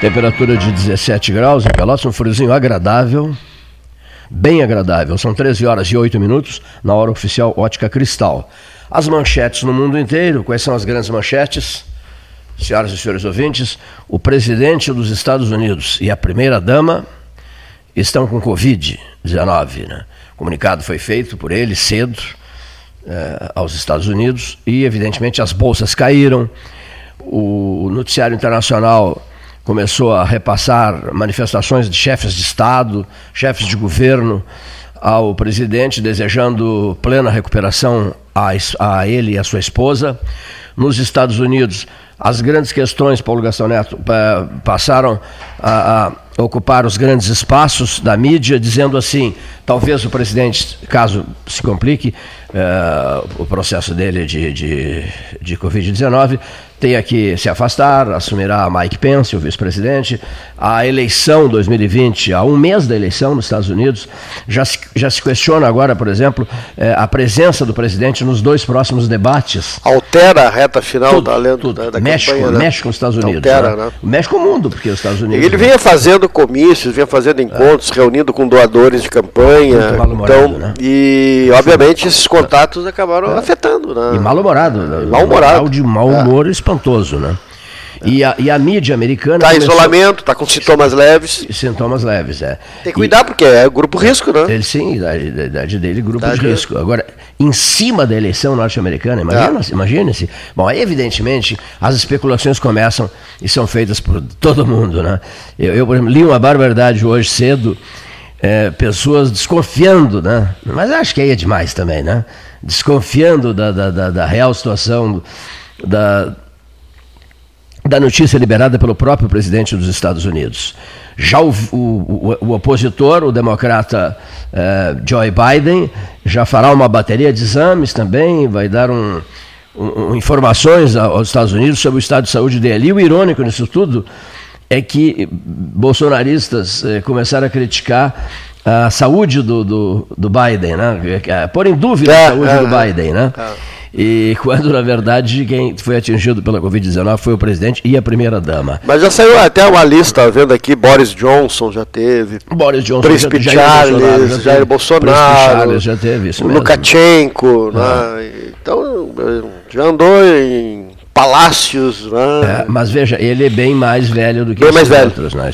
Temperatura de 17 graus em Pelotas, um friozinho agradável, bem agradável. São 13 horas e 8 minutos na hora oficial Ótica Cristal. As manchetes no mundo inteiro, quais são as grandes manchetes? Senhoras e senhores ouvintes, o presidente dos Estados Unidos e a primeira-dama estão com Covid-19. Né? Comunicado foi feito por ele cedo eh, aos Estados Unidos e, evidentemente, as bolsas caíram. O noticiário internacional começou a repassar manifestações de chefes de Estado, chefes de governo ao presidente, desejando plena recuperação a, a ele e a sua esposa. Nos Estados Unidos, as grandes questões, Paulo Gastão Neto, passaram a, a ocupar os grandes espaços da mídia, dizendo assim: talvez o presidente, caso se complique uh, o processo dele de, de, de Covid-19, tenha que se afastar, assumirá Mike Pence, o vice-presidente. A eleição 2020, a um mês da eleição nos Estados Unidos, já se, já se questiona agora, por exemplo, eh, a presença do presidente nos dois próximos debates. Altera a reta final tudo, da, lenda, da, da México, campanha, né? México os Estados Unidos. Altera, né? né? México o mundo, porque os Estados Unidos... Ele vinha fazendo comícios, vinha fazendo encontros, é. reunindo com doadores de campanha. Então, né? E, obviamente, esses contatos acabaram é. afetando. Né? E mal-humorado. Mal-humorado. de mau humor é espantoso, né? E a, e a mídia americana. Está em isolamento, está com sintomas leves. Sintomas leves, é. Tem que cuidar, e, porque é grupo risco, né? Ele sim, idade, idade dele, grupo idade de risco. Agora, em cima da eleição norte-americana, imagina, é. imagine-se. Bom, evidentemente, as especulações começam e são feitas por todo mundo, né? Eu, eu por exemplo, li uma barbaridade hoje cedo, é, pessoas desconfiando, né? Mas acho que aí é demais também, né? Desconfiando da, da, da, da real situação da da notícia liberada pelo próprio presidente dos Estados Unidos. Já o, o, o, opositor, o democrata uh, Joe Biden, já fará uma bateria de exames também, vai dar um, um, informações aos Estados Unidos sobre o estado de saúde dele. E o irônico nisso tudo é que bolsonaristas eh, começaram a criticar a saúde do, do, do Biden, né? pôr em dúvida é, a saúde é, do é. Biden. Né? E quando, na verdade, quem foi atingido pela Covid-19 foi o presidente e a primeira-dama. Mas já saiu até uma lista, vendo aqui, Boris Johnson já teve. Boris Johnson Príncipe já, Charles, Bolsonaro, Jair Bolsonaro. Charles já teve, isso mesmo. Lukashenko, ah. né? Então, já andou em palácios. Né? É, mas veja, ele é bem mais velho do que bem esses outros. Né?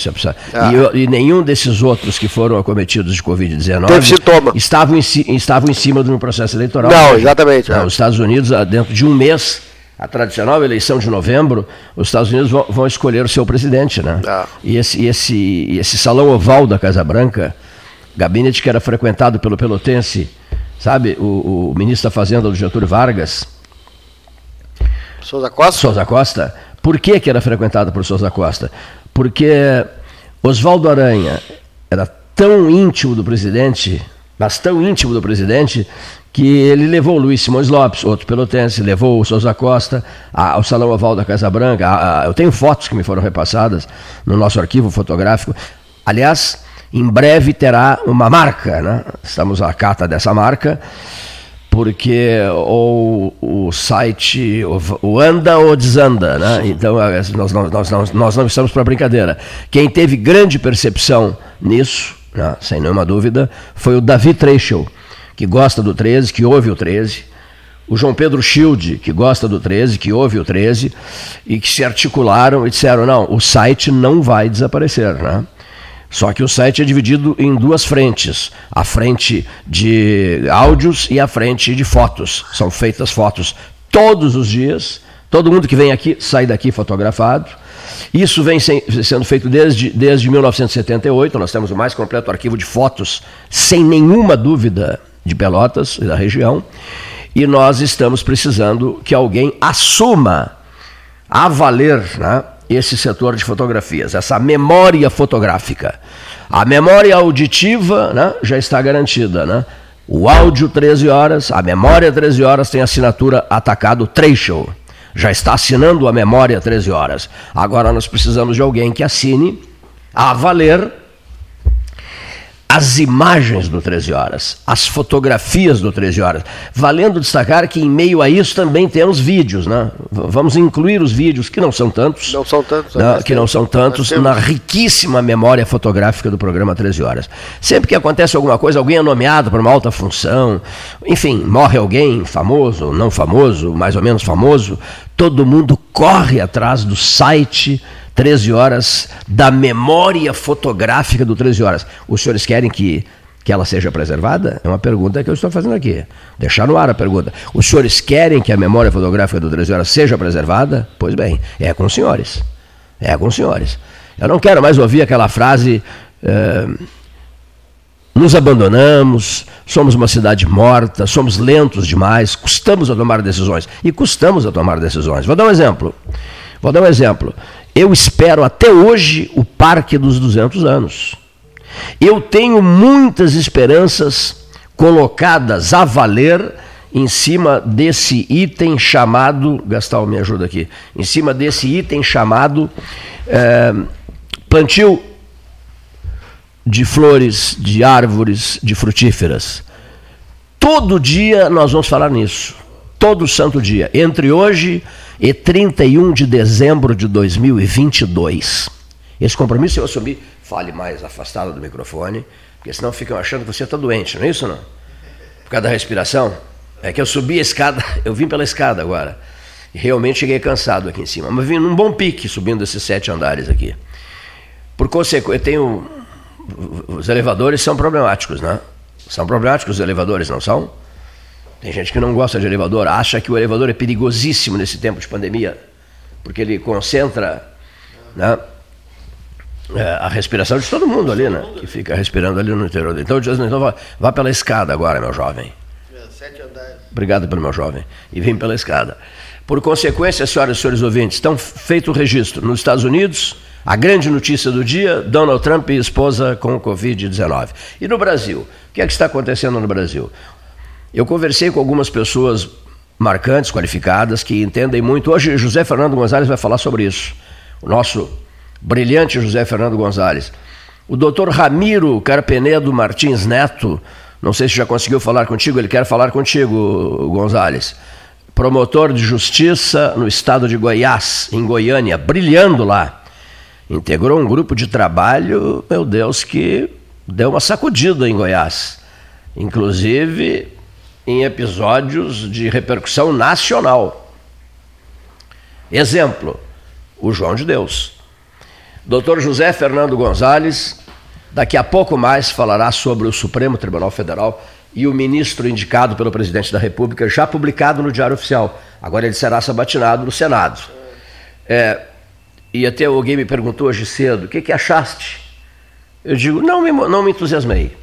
Ah. E, e, nenhum desses outros que foram acometidos de Covid-19 estavam, em, estavam em cima de um processo eleitoral. Não, exatamente. Não, é. Os Estados Unidos, ah, dentro de um mês, a tradicional eleição de novembro, os Estados Unidos vão, vão escolher o seu presidente. Né? Ah. E esse, esse, esse salão oval da Casa Branca, gabinete que era frequentado pelo pelotense, sabe, o, o ministro da Fazenda, do Getúlio Vargas, Souza Costa? Souza Costa. Por que, que era frequentado por Souza Costa? Porque Oswaldo Aranha era tão íntimo do presidente, mas tão íntimo do presidente, que ele levou o Luiz Simões Lopes, outro pelotense, levou o Souza Costa ao Salão Oval da Casa Branca. Eu tenho fotos que me foram repassadas no nosso arquivo fotográfico. Aliás, em breve terá uma marca, né? estamos à cata dessa marca porque ou o site ou anda ou desanda, né? Então é, nós, nós, nós, nós não estamos para brincadeira. Quem teve grande percepção nisso, né, sem nenhuma dúvida, foi o Davi Treichel, que gosta do 13, que ouve o 13, o João Pedro Schild, que gosta do 13, que ouve o 13, e que se articularam e disseram, não, o site não vai desaparecer, né? Só que o site é dividido em duas frentes: a frente de áudios e a frente de fotos. São feitas fotos todos os dias. Todo mundo que vem aqui sai daqui fotografado. Isso vem sendo feito desde, desde 1978. Nós temos o mais completo arquivo de fotos, sem nenhuma dúvida, de Pelotas e da região. E nós estamos precisando que alguém assuma a valer né, esse setor de fotografias, essa memória fotográfica. A memória auditiva né, já está garantida. Né? O áudio 13 horas, a memória 13 horas tem assinatura atacado Trecho. Já está assinando a memória 13 horas. Agora nós precisamos de alguém que assine a valer as imagens do 13 Horas, as fotografias do 13 Horas. Valendo destacar que em meio a isso também temos vídeos, né? Vamos incluir os vídeos, que não são tantos. Não são tantos. Né? Que não são tantos, na riquíssima memória fotográfica do programa 13 Horas. Sempre que acontece alguma coisa, alguém é nomeado para uma alta função, enfim, morre alguém famoso, não famoso, mais ou menos famoso, todo mundo corre atrás do site 13 horas da memória fotográfica do 13 horas. Os senhores querem que, que ela seja preservada? É uma pergunta que eu estou fazendo aqui. Deixar no ar a pergunta. Os senhores querem que a memória fotográfica do 13 horas seja preservada? Pois bem, é com os senhores. É com os senhores. Eu não quero mais ouvir aquela frase. Eh, nos abandonamos, somos uma cidade morta, somos lentos demais, custamos a tomar decisões. E custamos a tomar decisões. Vou dar um exemplo. Vou dar um exemplo. Eu espero até hoje o Parque dos 200 anos. Eu tenho muitas esperanças colocadas a valer em cima desse item chamado. Gastal, me ajuda aqui. Em cima desse item chamado é, plantio de flores, de árvores, de frutíferas. Todo dia nós vamos falar nisso. Todo santo dia. Entre hoje e 31 de dezembro de 2022. Esse compromisso eu assumi, fale mais afastado do microfone, porque senão ficam achando que você está doente, não é isso não? Por causa da respiração? É que eu subi a escada, eu vim pela escada agora. E realmente cheguei cansado aqui em cima. Mas vim num bom pique subindo esses sete andares aqui. Por consequência, eu tenho. Os elevadores são problemáticos, né? São problemáticos os elevadores, não são? Tem gente que não gosta de elevador, acha que o elevador é perigosíssimo nesse tempo de pandemia, porque ele concentra né, é, a respiração de todo mundo ali, né? Que fica respirando ali no interior. Então, então vá, vá pela escada agora, meu jovem. Obrigado pelo meu jovem. E vem pela escada. Por consequência, senhoras e senhores ouvintes, estão feito o registro. Nos Estados Unidos, a grande notícia do dia: Donald Trump e esposa com Covid-19. E no Brasil? O que é que está acontecendo no Brasil? Eu conversei com algumas pessoas marcantes, qualificadas, que entendem muito. Hoje, José Fernando Gonzalez vai falar sobre isso. O nosso brilhante José Fernando Gonzalez. O doutor Ramiro Carpenedo Martins Neto, não sei se já conseguiu falar contigo, ele quer falar contigo, Gonzalez. Promotor de justiça no estado de Goiás, em Goiânia, brilhando lá. Integrou um grupo de trabalho, meu Deus, que deu uma sacudida em Goiás. Inclusive, em episódios de repercussão nacional. Exemplo, o João de Deus. Dr. José Fernando Gonzalez, daqui a pouco mais, falará sobre o Supremo Tribunal Federal e o ministro indicado pelo presidente da República, já publicado no Diário Oficial. Agora ele será sabatinado no Senado. É, e até alguém me perguntou hoje cedo: o que, que achaste? Eu digo: não me, não me entusiasmei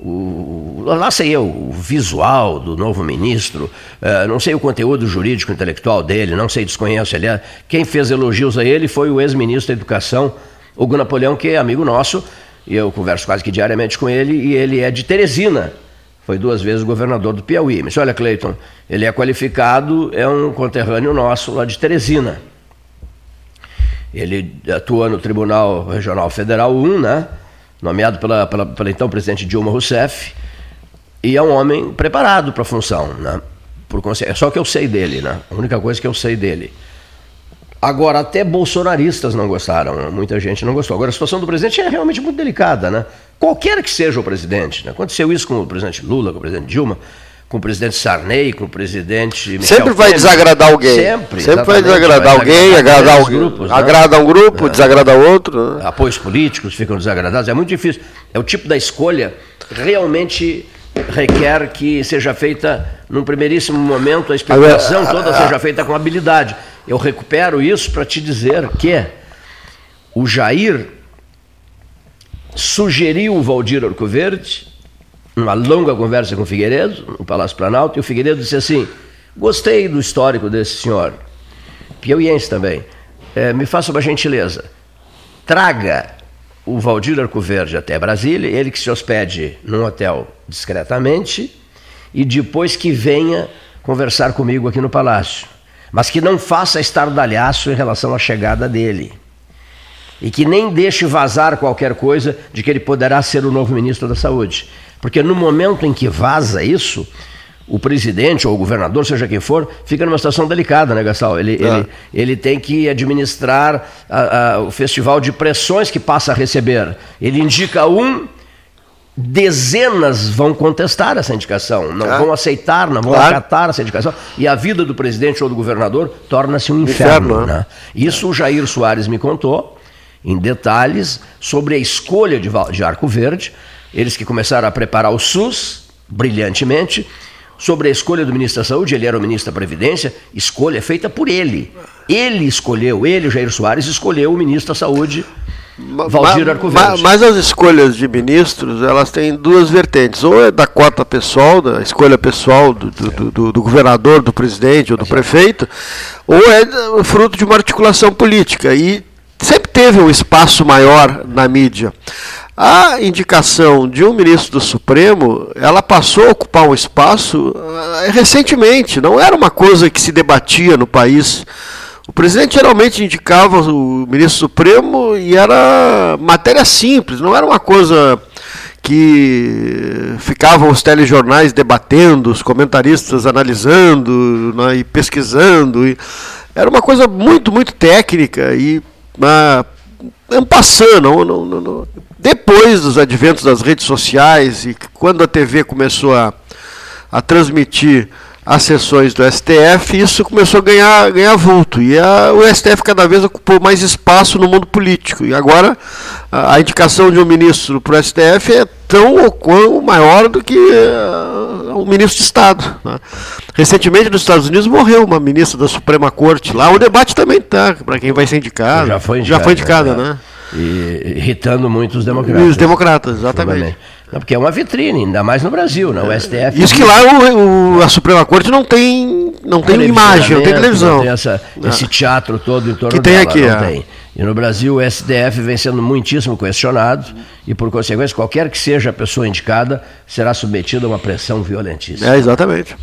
o, lá sei eu, o visual do novo ministro, uh, não sei o conteúdo jurídico intelectual dele, não sei, desconheço. Ele é, quem fez elogios a ele foi o ex-ministro da Educação, Hugo Napoleão, que é amigo nosso, e eu converso quase que diariamente com ele, e ele é de Teresina. Foi duas vezes governador do Piauí. Mas olha, Cleiton, ele é qualificado, é um conterrâneo nosso lá de Teresina. Ele atua no Tribunal Regional Federal 1, né? nomeado pela, pela, pela então presidente Dilma Rousseff, e é um homem preparado para a função. Né? Por, é só o que eu sei dele, né? a única coisa que eu sei dele. Agora, até bolsonaristas não gostaram, né? muita gente não gostou. Agora, a situação do presidente é realmente muito delicada. Né? Qualquer que seja o presidente, né? aconteceu isso com o presidente Lula, com o presidente Dilma, com o presidente Sarney, com o presidente. Michel sempre vai desagradar alguém. Sempre. Sempre vai desagradar vai alguém, agradar alguém. Grupos, né? Agrada um grupo, é. desagrada outro. Né? Apoios políticos ficam desagradados. É muito difícil. É o tipo da escolha realmente requer que seja feita num primeiríssimo momento a explicação toda seja feita com habilidade. Eu recupero isso para te dizer que o Jair sugeriu o Valdir Arcoverde uma longa conversa com o Figueiredo, no Palácio Planalto, e o Figueiredo disse assim: Gostei do histórico desse senhor, piauiense também. É, me faça uma gentileza, traga o Valdir Arcoverde até Brasília, ele que se hospede num hotel discretamente, e depois que venha conversar comigo aqui no Palácio. Mas que não faça estardalhaço em relação à chegada dele. e que nem deixe vazar qualquer coisa de que ele poderá ser o novo ministro da Saúde. Porque no momento em que vaza isso, o presidente ou o governador, seja quem for, fica numa situação delicada, né, Gastal? Ele, é. ele, ele tem que administrar a, a, o festival de pressões que passa a receber. Ele indica um, dezenas vão contestar essa indicação, não é. vão aceitar, não vão claro. acatar essa indicação. E a vida do presidente ou do governador torna-se um inferno. inferno né? Isso o Jair Soares me contou em detalhes sobre a escolha de, de Arco Verde. Eles que começaram a preparar o SUS brilhantemente sobre a escolha do ministro da Saúde, ele era o ministro da Previdência, escolha feita por ele. Ele escolheu, ele, Jair Soares, escolheu o ministro da Saúde, Valdir Arcoverde. Mas as escolhas de ministros, elas têm duas vertentes. Ou é da cota pessoal, da escolha pessoal do, do, do, do governador, do presidente ou do prefeito, ou é fruto de uma articulação política. E sempre teve um espaço maior na mídia. A indicação de um ministro do Supremo, ela passou a ocupar um espaço uh, recentemente, não era uma coisa que se debatia no país. O presidente geralmente indicava o ministro Supremo e era matéria simples, não era uma coisa que ficavam os telejornais debatendo, os comentaristas analisando né, e pesquisando. E era uma coisa muito, muito técnica e uh, passando, não, não, depois dos adventos das redes sociais e quando a TV começou a, a transmitir as sessões do STF, isso começou a ganhar, ganhar vulto. E a, o STF cada vez ocupou mais espaço no mundo político. E agora a, a indicação de um ministro para o STF é tão ou quão maior do que uh, um ministro de Estado. Né? Recentemente nos Estados Unidos morreu uma ministra da Suprema Corte. Lá o debate também está, para quem vai ser indicado. Já foi indicada, já foi indicada né? né? E, irritando muito os democratas. Os democratas, exatamente. Não, porque é uma vitrine, ainda mais no Brasil, né? O STF. Isso que lá o, o, a Suprema Corte não tem, não tem imagem, não tem televisão. Não tem essa, esse teatro todo em torno que tem dela, aqui, não é. tem. E no Brasil o STF vem sendo muitíssimo questionado e, por consequência, qualquer que seja a pessoa indicada será submetida a uma pressão violentíssima. É, exatamente.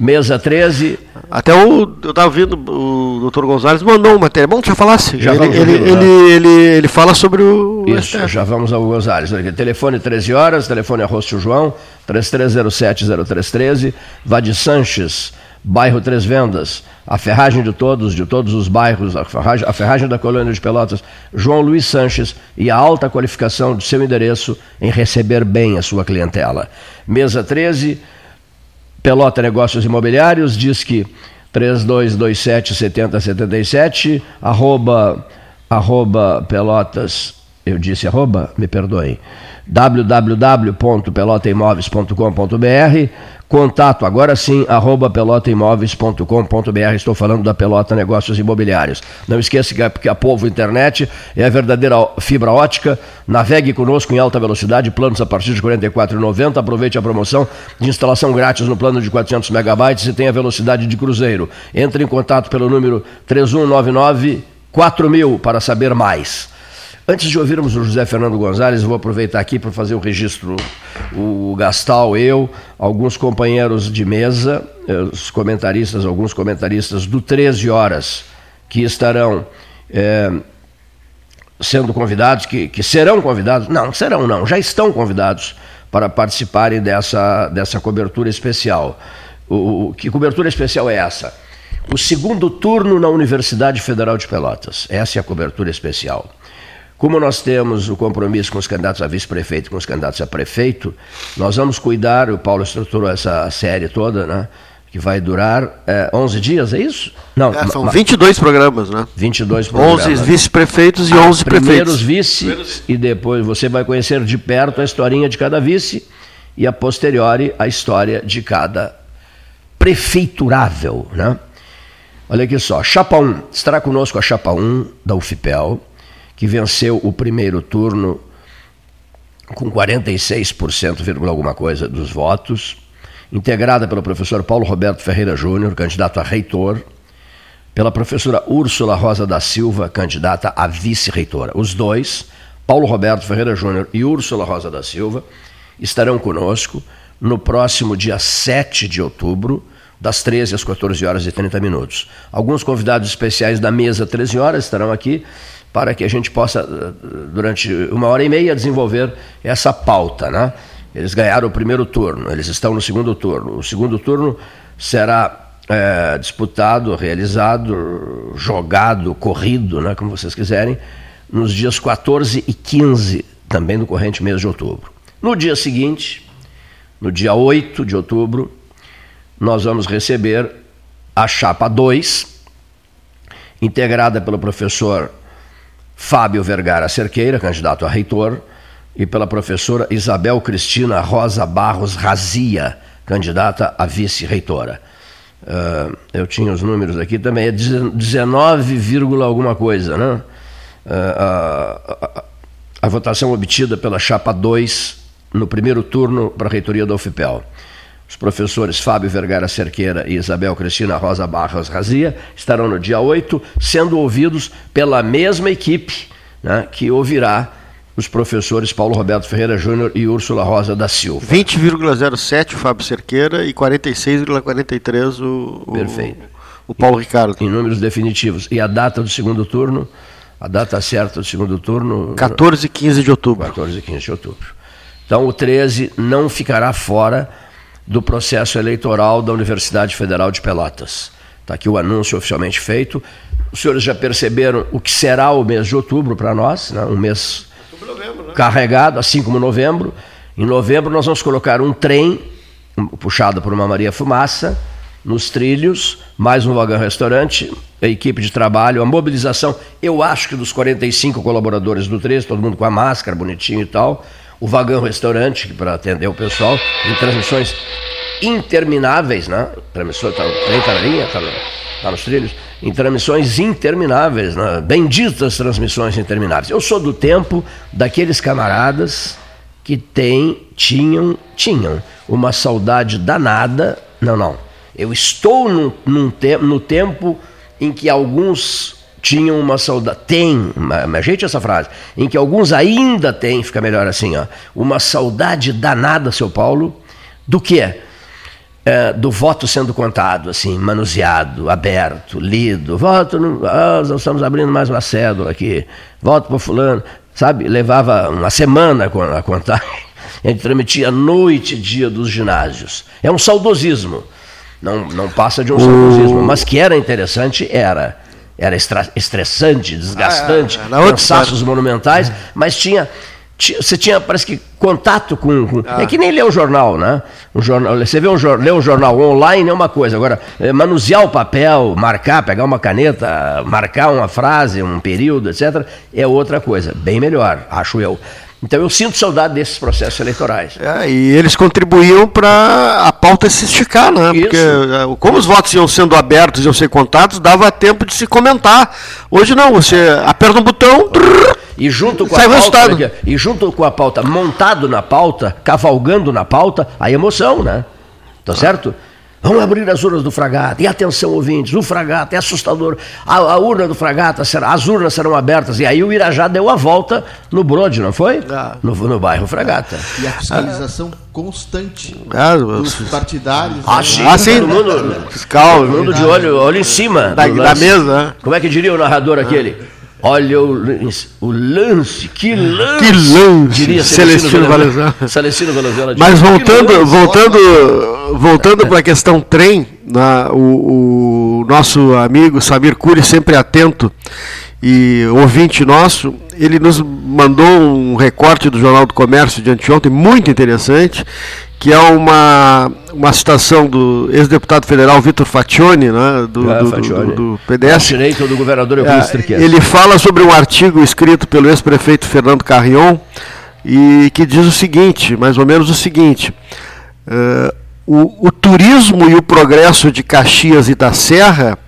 Mesa 13. Até o. Eu estava ouvindo, o doutor Gonzalez mandou uma matéria. Bom, já falasse. Já ele, ele, ele, né? ele, ele, fala sobre o. Isso, STF. já vamos ao Gonzalez. Telefone 13 horas, telefone Arrosto João, 33070313. Vade Sanches, bairro Três Vendas. A ferragem de todos, de todos os bairros, a ferragem, a ferragem da colônia de Pelotas, João Luiz Sanches e a alta qualificação de seu endereço em receber bem a sua clientela. Mesa 13 Pelota Negócios Imobiliários, diz que 3227 7077, arroba, arroba Pelotas, eu disse arroba, me perdoem, www.pelotaimoveis.com.br Contato, agora sim, arroba pelotaimoveis.com.br. Estou falando da Pelota Negócios Imobiliários. Não esqueça que a, que a Povo Internet é a verdadeira fibra ótica. Navegue conosco em alta velocidade, planos a partir de R$ 44,90. Aproveite a promoção de instalação grátis no plano de 400 megabytes e tenha velocidade de cruzeiro. Entre em contato pelo número 3199 4000 para saber mais. Antes de ouvirmos o José Fernando Gonzalez, vou aproveitar aqui para fazer o registro. O Gastal, eu, alguns companheiros de mesa, os comentaristas, alguns comentaristas do 13 Horas, que estarão é, sendo convidados, que, que serão convidados, não, serão não, já estão convidados para participarem dessa, dessa cobertura especial. O, o, que cobertura especial é essa? O segundo turno na Universidade Federal de Pelotas. Essa é a cobertura especial. Como nós temos o compromisso com os candidatos a vice-prefeito, com os candidatos a prefeito, nós vamos cuidar, o Paulo estruturou essa série toda, né? Que vai durar é, 11 dias, é isso? Não, é, são 22 programas, né? 22 programas. 11 vice-prefeitos e 11 prefeitos. Primeiros vice, e depois você vai conhecer de perto a historinha de cada vice e a posteriori a história de cada prefeiturável, né? Olha aqui só, Chapa 1, estará conosco a Chapa 1 da UFPEL, que venceu o primeiro turno com 46%, alguma coisa dos votos, integrada pelo professor Paulo Roberto Ferreira Júnior, candidato a reitor, pela professora Úrsula Rosa da Silva, candidata a vice-reitora. Os dois, Paulo Roberto Ferreira Júnior e Úrsula Rosa da Silva, estarão conosco no próximo dia 7 de outubro, das 13 às 14 horas e 30 minutos. Alguns convidados especiais da mesa 13 horas estarão aqui para que a gente possa, durante uma hora e meia, desenvolver essa pauta. Né? Eles ganharam o primeiro turno, eles estão no segundo turno. O segundo turno será é, disputado, realizado, jogado, corrido, né, como vocês quiserem, nos dias 14 e 15, também no corrente mês de outubro. No dia seguinte, no dia 8 de outubro, nós vamos receber a chapa 2, integrada pelo professor Fábio Vergara Cerqueira, candidato a reitor, e pela professora Isabel Cristina Rosa Barros Razia, candidata a vice-reitora. Uh, eu tinha os números aqui também, é 19, alguma coisa, né? Uh, a, a, a, votação obtida pela chapa 2 no primeiro turno para a reitoria da UFPEL. Os professores Fábio Vergara Cerqueira e Isabel Cristina Rosa Barros Razia estarão no dia 8, sendo ouvidos pela mesma equipe né, que ouvirá os professores Paulo Roberto Ferreira Júnior e Úrsula Rosa da Silva. 20,07 o Fábio Cerqueira e 46,43 o, o, Perfeito. o Paulo Ricardo. Em números definitivos. E a data do segundo turno? A data certa do segundo turno? 14 e 15 de outubro. 14 e 15 de outubro. Então o 13 não ficará fora do processo eleitoral da Universidade Federal de Pelotas. Está aqui o anúncio oficialmente feito. Os senhores já perceberam o que será o mês de outubro para nós, né? um mês novembro, né? carregado, assim como novembro. Em novembro nós vamos colocar um trem puxado por uma Maria Fumaça nos trilhos, mais um vagão restaurante, a equipe de trabalho, a mobilização, eu acho que dos 45 colaboradores do 13, todo mundo com a máscara, bonitinho e tal, o vagão restaurante para atender o pessoal, em transmissões intermináveis, né? Transmissão, tá, tá na linha, tá, no, tá nos trilhos em transmissões intermináveis, né? benditas transmissões intermináveis. Eu sou do tempo daqueles camaradas que tem, tinham, tinham uma saudade danada. Não, não. Eu estou num, num te, no tempo em que alguns tinham uma saudade. Tem, ajeite essa frase. Em que alguns ainda têm, fica melhor assim, ó, uma saudade danada, seu Paulo, do que? é, do voto sendo contado, assim, manuseado, aberto, lido. Voto, no, ah, nós estamos abrindo mais uma cédula aqui. Voto para fulano. Sabe, levava uma semana a contar. A gente transmitia noite e dia dos ginásios. É um saudosismo. Não, não passa de um saudosismo, mas que era interessante, era. Era estressante, desgastante, ah, é, cansaços monumentais, mas tinha você tinha, parece que, contato com. com ah. É que nem ler um jornal, né? Um jornal, você vê um, ler um jornal online é uma coisa. Agora, é, manusear o papel, marcar, pegar uma caneta, marcar uma frase, um período, etc., é outra coisa. Bem melhor, acho eu. Então eu sinto saudade desses processos eleitorais. É, e eles contribuíam para a pauta se esticar, né? Isso. Porque é, como os votos iam sendo abertos, iam ser contados, dava tempo de se comentar. Hoje não, você aperta um botão. E junto com a pauta, e junto com a pauta, montado na pauta, cavalgando na pauta, a emoção, né? Tá certo? Vamos abrir as urnas do Fragata. E atenção, ouvintes, o Fragata é assustador. A, a, urna do Fragata, será, as urnas serão abertas. E aí o Irajá deu a volta no Brode, não foi? Ah. No, no bairro Fragata. E a fiscalização ah. constante ah, dos partidários. Ah, né? sim. Ah, sim. Todo mundo, fiscal, todo mundo de olho, olho em cima. Da, da mesa. Né? Como é que diria o narrador aquele? Olha o lance, o lance, que lance! Que lance! Diria Celestino. Celestino Valenzuela. Mas voltando, voltando, voltando para a questão trem, né, o, o, nosso amigo Samir Cury, sempre atento e ouvinte nosso, ele nos mandou um recorte do Jornal do Comércio de anteontem, muito interessante, que é uma, uma citação do ex-deputado federal Vitor Faccioni, né, do, é, do, do, do, PDS. direito do governador é, Ele fala sobre um artigo escrito pelo ex-prefeito Fernando Carrion e que diz o seguinte, mais ou menos o seguinte, uh, o, o turismo e o progresso de Caxias e da Serra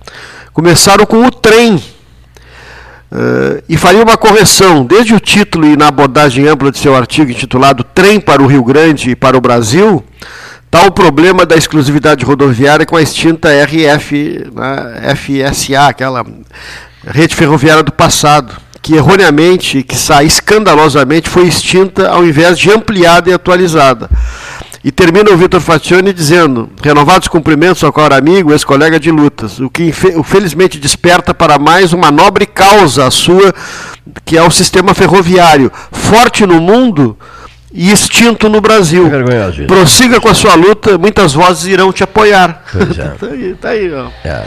começaram com o trem, Uh, e faria uma correção, desde o título e na abordagem ampla de seu artigo intitulado Trem para o Rio Grande e para o Brasil, está o problema da exclusividade rodoviária com a extinta RF, né, FSA, aquela rede ferroviária do passado, que erroneamente, que sai escandalosamente, foi extinta ao invés de ampliada e atualizada. E termina o Vitor Fationi dizendo: renovados cumprimentos ao caro amigo, ex-colega de lutas, o que felizmente desperta para mais uma nobre causa a sua, que é o sistema ferroviário, forte no mundo e extinto no Brasil. É Prossiga com a sua luta, muitas vozes irão te apoiar. É. tá aí, tá aí ó. É.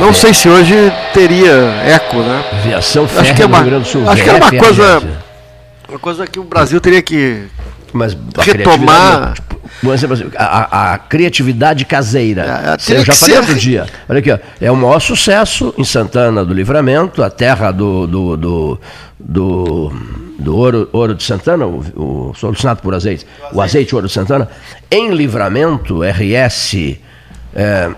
Não sei se hoje teria eco, né? Viação acho que é uma, Acho que é uma coisa, uma coisa que o Brasil teria que mas retomar. Tipo, a, a, criatividade caseira. É, eu já falei ser... outro dia. Olha aqui, ó, é o maior sucesso em Santana do Livramento, a terra do, do, do, do, do ouro, ouro de Santana, o, o solucionado por azeite, o azeite, o azeite ouro de Santana. Em Livramento, RS, é,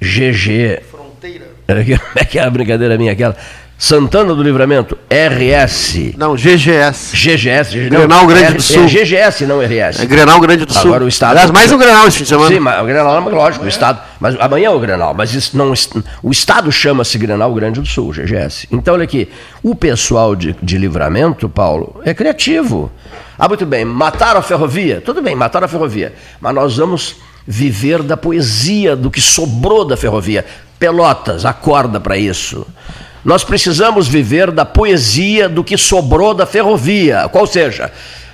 GG. Fronteira. Como é que é a brincadeira minha aquela? Santana do Livramento, RS. Não, GGS. GGS. Grenal Grande do Sul. É GGS, não RS. É Grenal Grande do Sul. Agora o Estado. Aliás, mais um Grenal esse fim de semana. Sim, mas o Grenal é lógico, o Estado. Mas amanhã é o Grenal. Mas isso não, o Estado chama-se Grenal Grande do Sul, GGS. Então, olha aqui. O pessoal de, de livramento, Paulo, é criativo. Ah, muito bem, mataram a ferrovia? Tudo bem, mataram a ferrovia. Mas nós vamos viver da poesia, do que sobrou da ferrovia. Pelotas, acorda para isso. Nós precisamos viver da poesia do que sobrou da ferrovia, qual seja,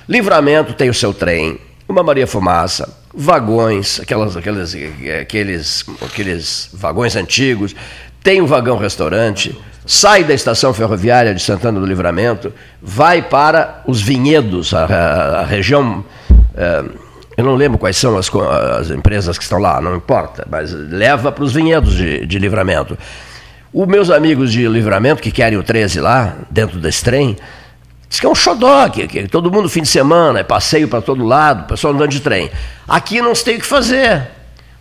Livramento tem o seu trem, uma Maria Fumaça, vagões, aquelas, aqueles, aqueles, aqueles vagões antigos, tem um vagão restaurante, sai da estação ferroviária de Santana do Livramento, vai para os vinhedos, a, a, a região. É, eu não lembro quais são as, as, empresas que estão lá, não importa, mas leva para os vinhedos de, de livramento. Os meus amigos de livramento, que querem o 13 lá, dentro desse trem, diz que é um xodó, que, que todo mundo fim de semana, é passeio para todo lado, pessoal andando de trem. Aqui não se tem o que fazer.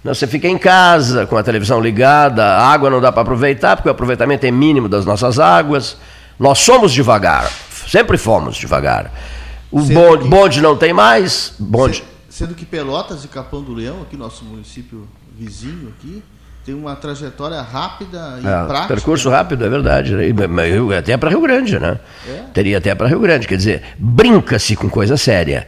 Você fica em casa, com a televisão ligada, a água não dá para aproveitar, porque o aproveitamento é mínimo das nossas águas. Nós somos devagar, sempre fomos devagar. O bonde, bonde, não tem mais, bonde. Sendo que Pelotas e Capão do Leão, aqui nosso município vizinho aqui, tem uma trajetória rápida e é, prática. Percurso rápido, é verdade. Até para Rio Grande, né? É. Teria até para Rio Grande. Quer dizer, brinca-se com coisa séria.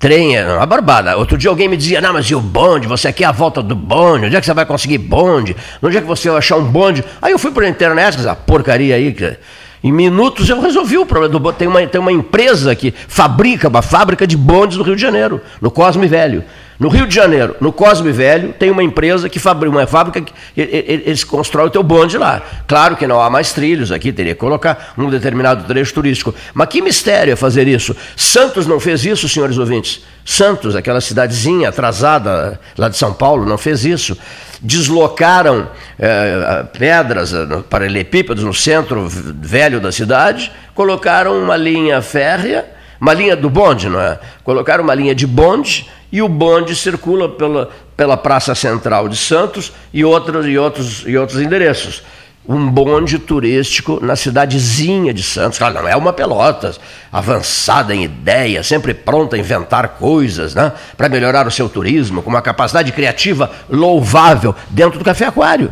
Trem é uma barbada. Outro dia alguém me dizia, não, mas e o bonde? Você quer a volta do bonde? Onde é que você vai conseguir bonde? Onde é que você vai achar um bonde? Aí eu fui para a internet, essa porcaria aí, que em minutos eu resolvi o problema do bonde. Tem uma, tem uma empresa que fabrica, uma fábrica de bondes no Rio de Janeiro, no Cosme Velho. No Rio de Janeiro, no Cosme Velho, tem uma empresa que fabrica, uma fábrica que eles constroem o teu bonde lá. Claro que não há mais trilhos aqui, teria que colocar um determinado trecho turístico. Mas que mistério é fazer isso? Santos não fez isso, senhores ouvintes. Santos, aquela cidadezinha atrasada lá de São Paulo, não fez isso. Deslocaram é, pedras, eh, paralelepípedos no centro velho da cidade, colocaram uma linha férrea, uma linha do bonde, não é? Colocaram uma linha de bonde e o bonde circula pela, pela Praça Central de Santos e outros, e, outros, e outros endereços. Um bonde turístico na cidadezinha de Santos. Claro, não é uma pelota avançada em ideia, sempre pronta a inventar coisas né, para melhorar o seu turismo, com uma capacidade criativa louvável dentro do Café Aquário,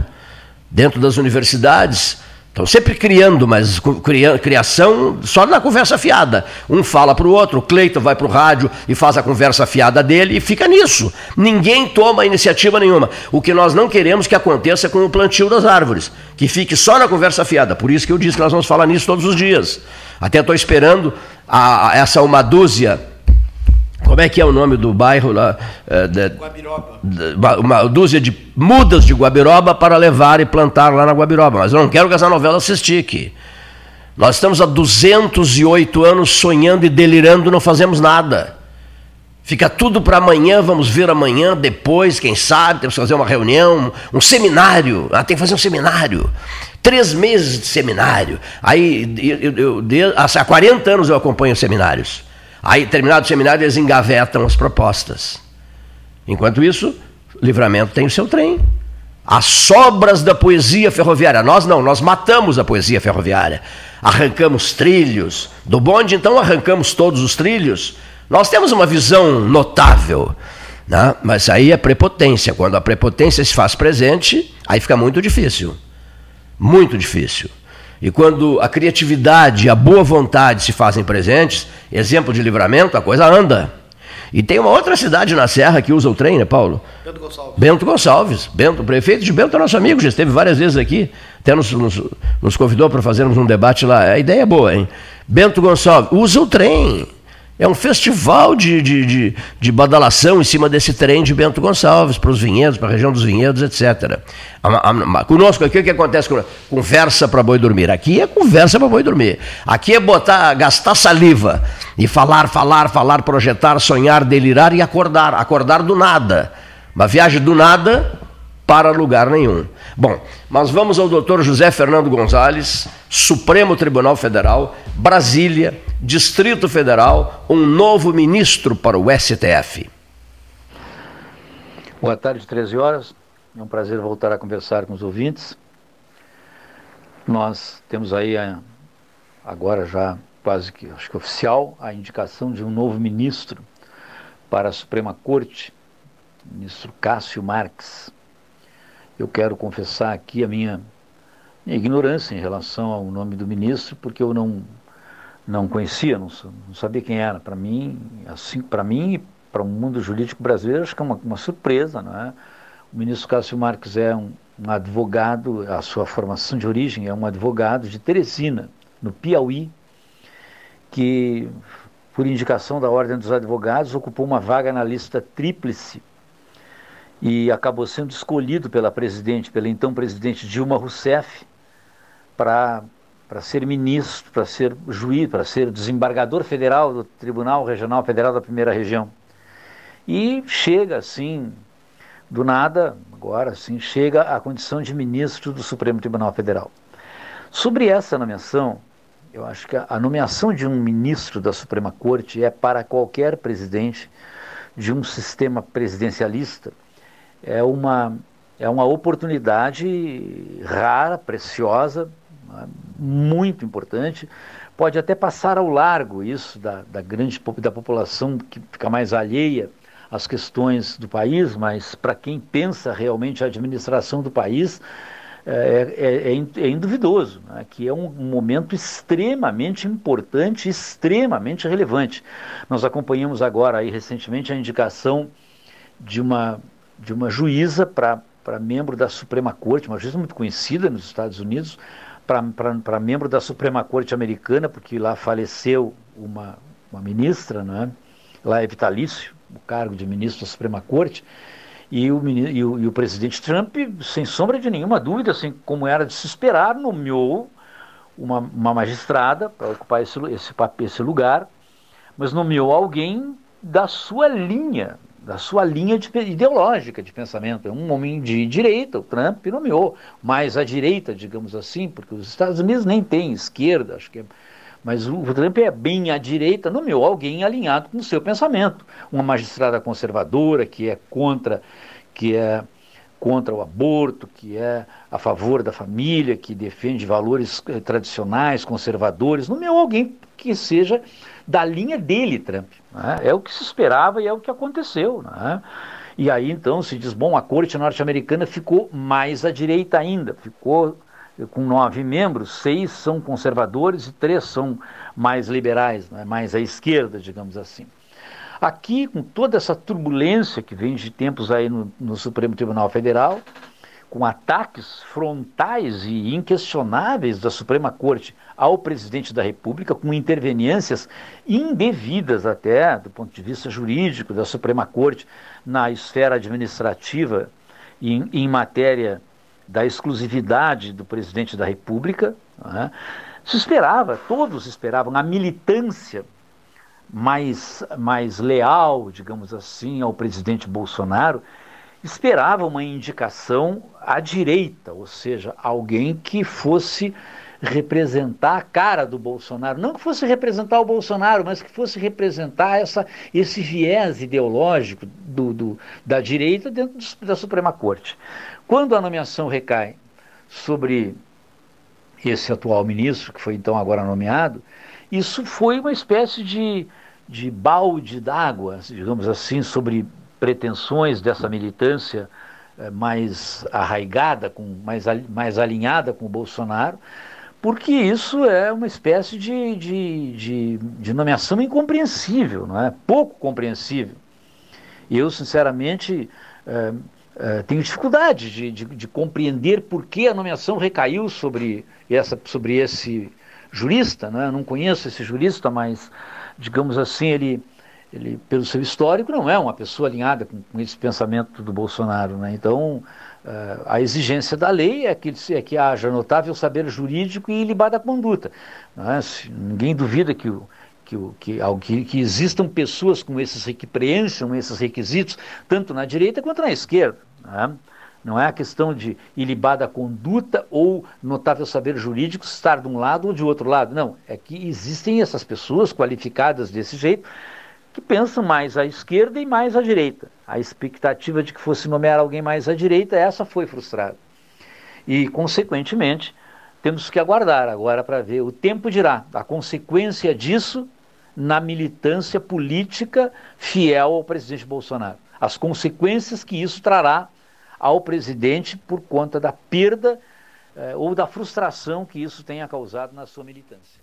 dentro das universidades Estão sempre criando, mas criação só na conversa fiada. Um fala para o outro, o Cleiton vai para o rádio e faz a conversa fiada dele e fica nisso. Ninguém toma iniciativa nenhuma. O que nós não queremos que aconteça com o plantio das árvores, que fique só na conversa fiada. Por isso que eu disse que nós vamos falar nisso todos os dias. Até estou esperando a, a, essa uma dúzia como é que é o nome do bairro lá? É, de, Guabiroba. De, uma dúzia de mudas de Guabiroba para levar e plantar lá na Guabiroba. Mas eu não quero que essa novela se estique. Nós estamos há 208 anos sonhando e delirando, não fazemos nada. Fica tudo para amanhã, vamos ver amanhã, depois, quem sabe, temos que fazer uma reunião, um seminário. Ah, tem que fazer um seminário. Três meses de seminário. Aí, eu, eu, eu, há 40 anos eu acompanho seminários. Aí, terminado o seminário, eles engavetam as propostas. Enquanto isso, Livramento tem o seu trem. As sobras da poesia ferroviária. Nós não, nós matamos a poesia ferroviária. Arrancamos trilhos. Do bonde, então, arrancamos todos os trilhos. Nós temos uma visão notável. Né? Mas aí é prepotência. Quando a prepotência se faz presente, aí fica muito difícil. Muito difícil. E quando a criatividade e a boa vontade se fazem presentes, exemplo de livramento, a coisa anda. E tem uma outra cidade na Serra que usa o trem, né, Paulo? Bento Gonçalves. Bento Gonçalves. Bento, o prefeito de Bento é nosso amigo, já esteve várias vezes aqui. Até nos, nos, nos convidou para fazermos um debate lá. A ideia é boa, hein? Bento Gonçalves, usa o trem. É um festival de, de, de, de, badalação em cima desse trem de Bento Gonçalves, para os vinhedos, para a região dos vinhedos, etc. A, a, conosco aqui, o que acontece? Conversa para boi dormir. Aqui é conversa para boi dormir. Aqui é botar, gastar saliva e falar, falar, falar, projetar, sonhar, delirar e acordar. Acordar do nada. Uma viagem do nada para lugar nenhum. Bom, mas vamos ao doutor José Fernando Gonzalez, Supremo Tribunal Federal, Brasília, Distrito Federal, um novo ministro para o STF. Boa tarde, 13 horas. É um prazer voltar a conversar com os ouvintes. Nós temos aí agora já quase que acho que oficial a indicação de um novo ministro para a Suprema Corte, ministro Cássio Marques. Eu quero confessar aqui a minha, minha ignorância em relação ao nome do ministro, porque eu não não conhecia, não, não sabia quem era. Para mim, assim, para mim e para o mundo jurídico brasileiro, acho que é uma, uma surpresa, não é? O ministro Cássio Marques é um, um advogado, a sua formação de origem é um advogado de Teresina, no Piauí, que, por indicação da Ordem dos Advogados, ocupou uma vaga na lista tríplice e acabou sendo escolhido pela presidente, pela então presidente Dilma Rousseff, para para ser ministro, para ser juiz, para ser desembargador federal do Tribunal Regional Federal da Primeira Região. E chega assim, do nada, agora sim, chega à condição de ministro do Supremo Tribunal Federal. Sobre essa nomeação, eu acho que a nomeação de um ministro da Suprema Corte é para qualquer presidente de um sistema presidencialista é uma é uma oportunidade rara, preciosa, muito importante. Pode até passar ao largo isso da, da grande da população que fica mais alheia às questões do país, mas para quem pensa realmente a administração do país, é, é, é, é induvidoso, né? que é um momento extremamente importante, extremamente relevante. Nós acompanhamos agora aí recentemente a indicação de uma, de uma juíza para membro da Suprema Corte, uma juíza muito conhecida nos Estados Unidos, para membro da Suprema Corte Americana, porque lá faleceu uma, uma ministra, né? lá é vitalício, o cargo de ministro da Suprema Corte, e o, e o, e o presidente Trump, sem sombra de nenhuma dúvida, assim como era de se esperar, nomeou uma, uma magistrada para ocupar esse, esse, esse lugar, mas nomeou alguém da sua linha, da sua linha de, ideológica de pensamento. É um homem de direita, o Trump nomeou, mais à direita, digamos assim, porque os Estados Unidos nem têm esquerda, acho que é mas o Trump é bem à direita, nomeou alguém alinhado com o seu pensamento. Uma magistrada conservadora que é contra, que é contra o aborto, que é a favor da família, que defende valores eh, tradicionais, conservadores, nomeou alguém que seja da linha dele, Trump. Né? É o que se esperava e é o que aconteceu. Né? E aí então se diz, bom, a corte norte-americana ficou mais à direita ainda, ficou com nove membros, seis são conservadores e três são mais liberais, né, mais à esquerda, digamos assim. Aqui, com toda essa turbulência que vem de tempos aí no, no Supremo Tribunal Federal, com ataques frontais e inquestionáveis da Suprema Corte ao presidente da República, com interveniências indevidas até do ponto de vista jurídico da Suprema Corte na esfera administrativa em, em matéria da exclusividade do presidente da República. Né? Se esperava, todos esperavam, a militância mais, mais leal, digamos assim, ao presidente Bolsonaro, esperava uma indicação à direita, ou seja, alguém que fosse representar a cara do Bolsonaro, não que fosse representar o Bolsonaro, mas que fosse representar essa, esse viés ideológico do, do da direita dentro do, da Suprema Corte. Quando a nomeação recai sobre esse atual ministro, que foi então agora nomeado, isso foi uma espécie de, de balde d'água, digamos assim, sobre pretensões dessa militância eh, mais arraigada, com, mais, mais alinhada com o Bolsonaro, porque isso é uma espécie de, de, de, de nomeação incompreensível, não é? pouco compreensível. Eu, sinceramente, é, é, tenho dificuldade de, de, de, compreender por que a nomeação recaiu sobre, essa, sobre esse jurista. Não conheço esse jurista, mas, digamos assim, ele, ele, pelo seu histórico, não é uma pessoa alinhada com, esse pensamento do Bolsonaro. Né? Então, Uh, a exigência da lei é que, é que haja notável saber jurídico e ilibada conduta. É? Se, ninguém duvida que, que, que, que, existam pessoas com esses, que preencham esses requisitos, tanto na direita quanto na esquerda. É? Não é a questão de ilibada conduta ou notável saber jurídico estar de um lado ou de outro lado. Não, é que existem essas pessoas qualificadas desse jeito que pensam mais à esquerda e mais à direita. A expectativa de que fosse nomear alguém mais à direita, essa foi frustrada. E, consequentemente, temos que aguardar agora para ver. O tempo dirá a consequência disso na militância política fiel ao presidente Bolsonaro. As consequências que isso trará ao presidente por conta da perda eh, ou da frustração que isso tenha causado na sua militância.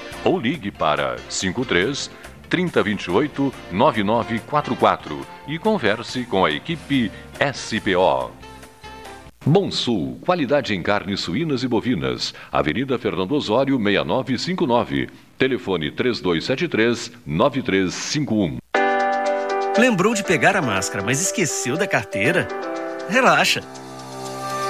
ou ligue para 53 3028 9944 e converse com a equipe SPO. Bom Sul, qualidade em carnes suínas e bovinas. Avenida Fernando Osório, 6959. Telefone 3273 9351. Lembrou de pegar a máscara, mas esqueceu da carteira? Relaxa.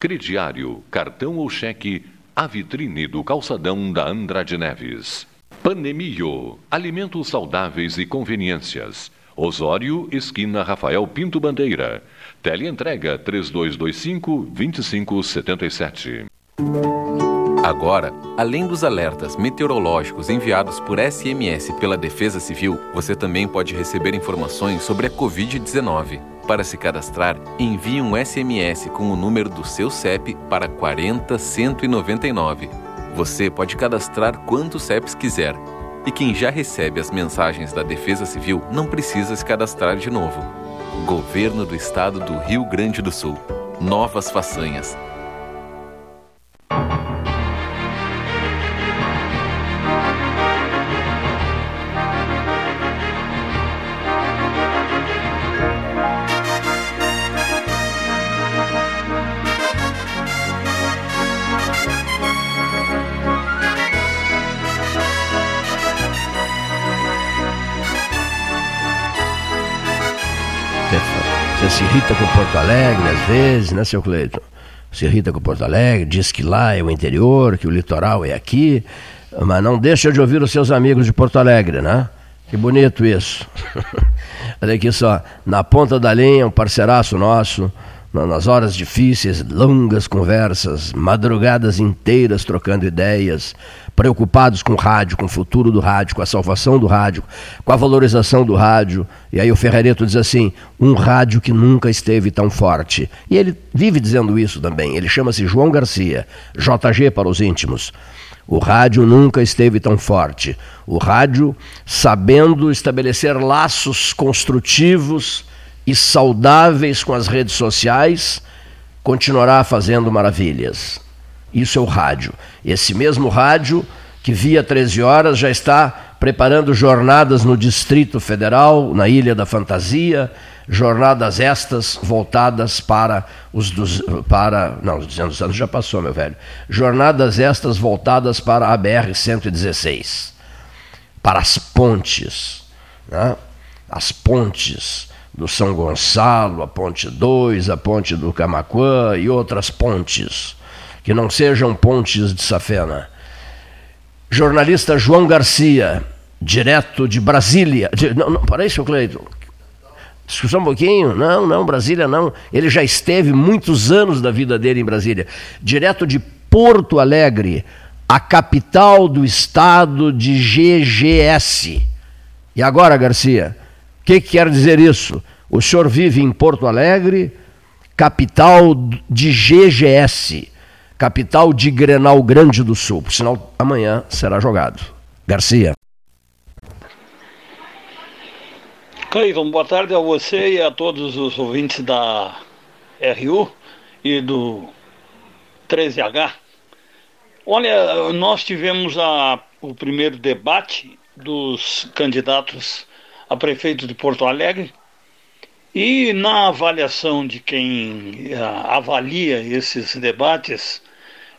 Crediário, cartão ou cheque, a vitrine do calçadão da Andrade Neves. Panemio, alimentos saudáveis e conveniências. Osório, esquina Rafael Pinto Bandeira. Teleentrega 3225-2577. Agora, além dos alertas meteorológicos enviados por SMS pela Defesa Civil, você também pode receber informações sobre a Covid-19. Para se cadastrar, envie um SMS com o número do seu CEP para 40199. Você pode cadastrar quantos CEPs quiser. E quem já recebe as mensagens da Defesa Civil não precisa se cadastrar de novo. Governo do Estado do Rio Grande do Sul. Novas façanhas se irrita com Porto Alegre às vezes, né, seu Cleiton? Se irrita com Porto Alegre, diz que lá é o interior, que o litoral é aqui, mas não deixa de ouvir os seus amigos de Porto Alegre, né? Que bonito isso. Olha aqui só, na ponta da linha, um parceiraço nosso, nas horas difíceis, longas conversas, madrugadas inteiras trocando ideias, preocupados com o rádio, com o futuro do rádio, com a salvação do rádio, com a valorização do rádio. E aí o Ferrareto diz assim: um rádio que nunca esteve tão forte. E ele vive dizendo isso também. Ele chama-se João Garcia, JG para os íntimos. O rádio nunca esteve tão forte. O rádio sabendo estabelecer laços construtivos e saudáveis com as redes sociais, continuará fazendo maravilhas. Isso é o rádio. Esse mesmo rádio que via 13 horas já está preparando jornadas no Distrito Federal, na Ilha da Fantasia, jornadas estas voltadas para os dos, para não, os 200 anos já passou, meu velho. Jornadas estas voltadas para a BR 116, para as pontes, né? As pontes do São Gonçalo, a ponte 2, a ponte do Camaquã e outras pontes que não sejam pontes de safena. Jornalista João Garcia, direto de Brasília. De, não, não, para isso, Cleiton. Discussão um pouquinho? Não, não, Brasília não. Ele já esteve muitos anos da vida dele em Brasília. Direto de Porto Alegre, a capital do estado de GGS. E agora, Garcia, que, que quer dizer isso? O senhor vive em Porto Alegre, capital de GGS capital de Grenal Grande do Sul. Por sinal, amanhã será jogado. Garcia. Cleiton, boa tarde a você e a todos os ouvintes da RU e do 13H. Olha, nós tivemos a, o primeiro debate dos candidatos a prefeito de Porto Alegre e na avaliação de quem a, avalia esses debates,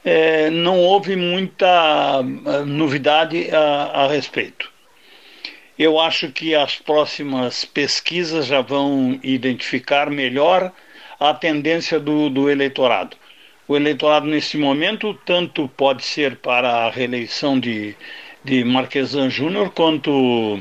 é, não houve muita ah, novidade a, a respeito. Eu acho que as próximas pesquisas já vão identificar melhor a tendência do, do eleitorado. O eleitorado, nesse momento, tanto pode ser para a reeleição de, de Marquesan Júnior, quanto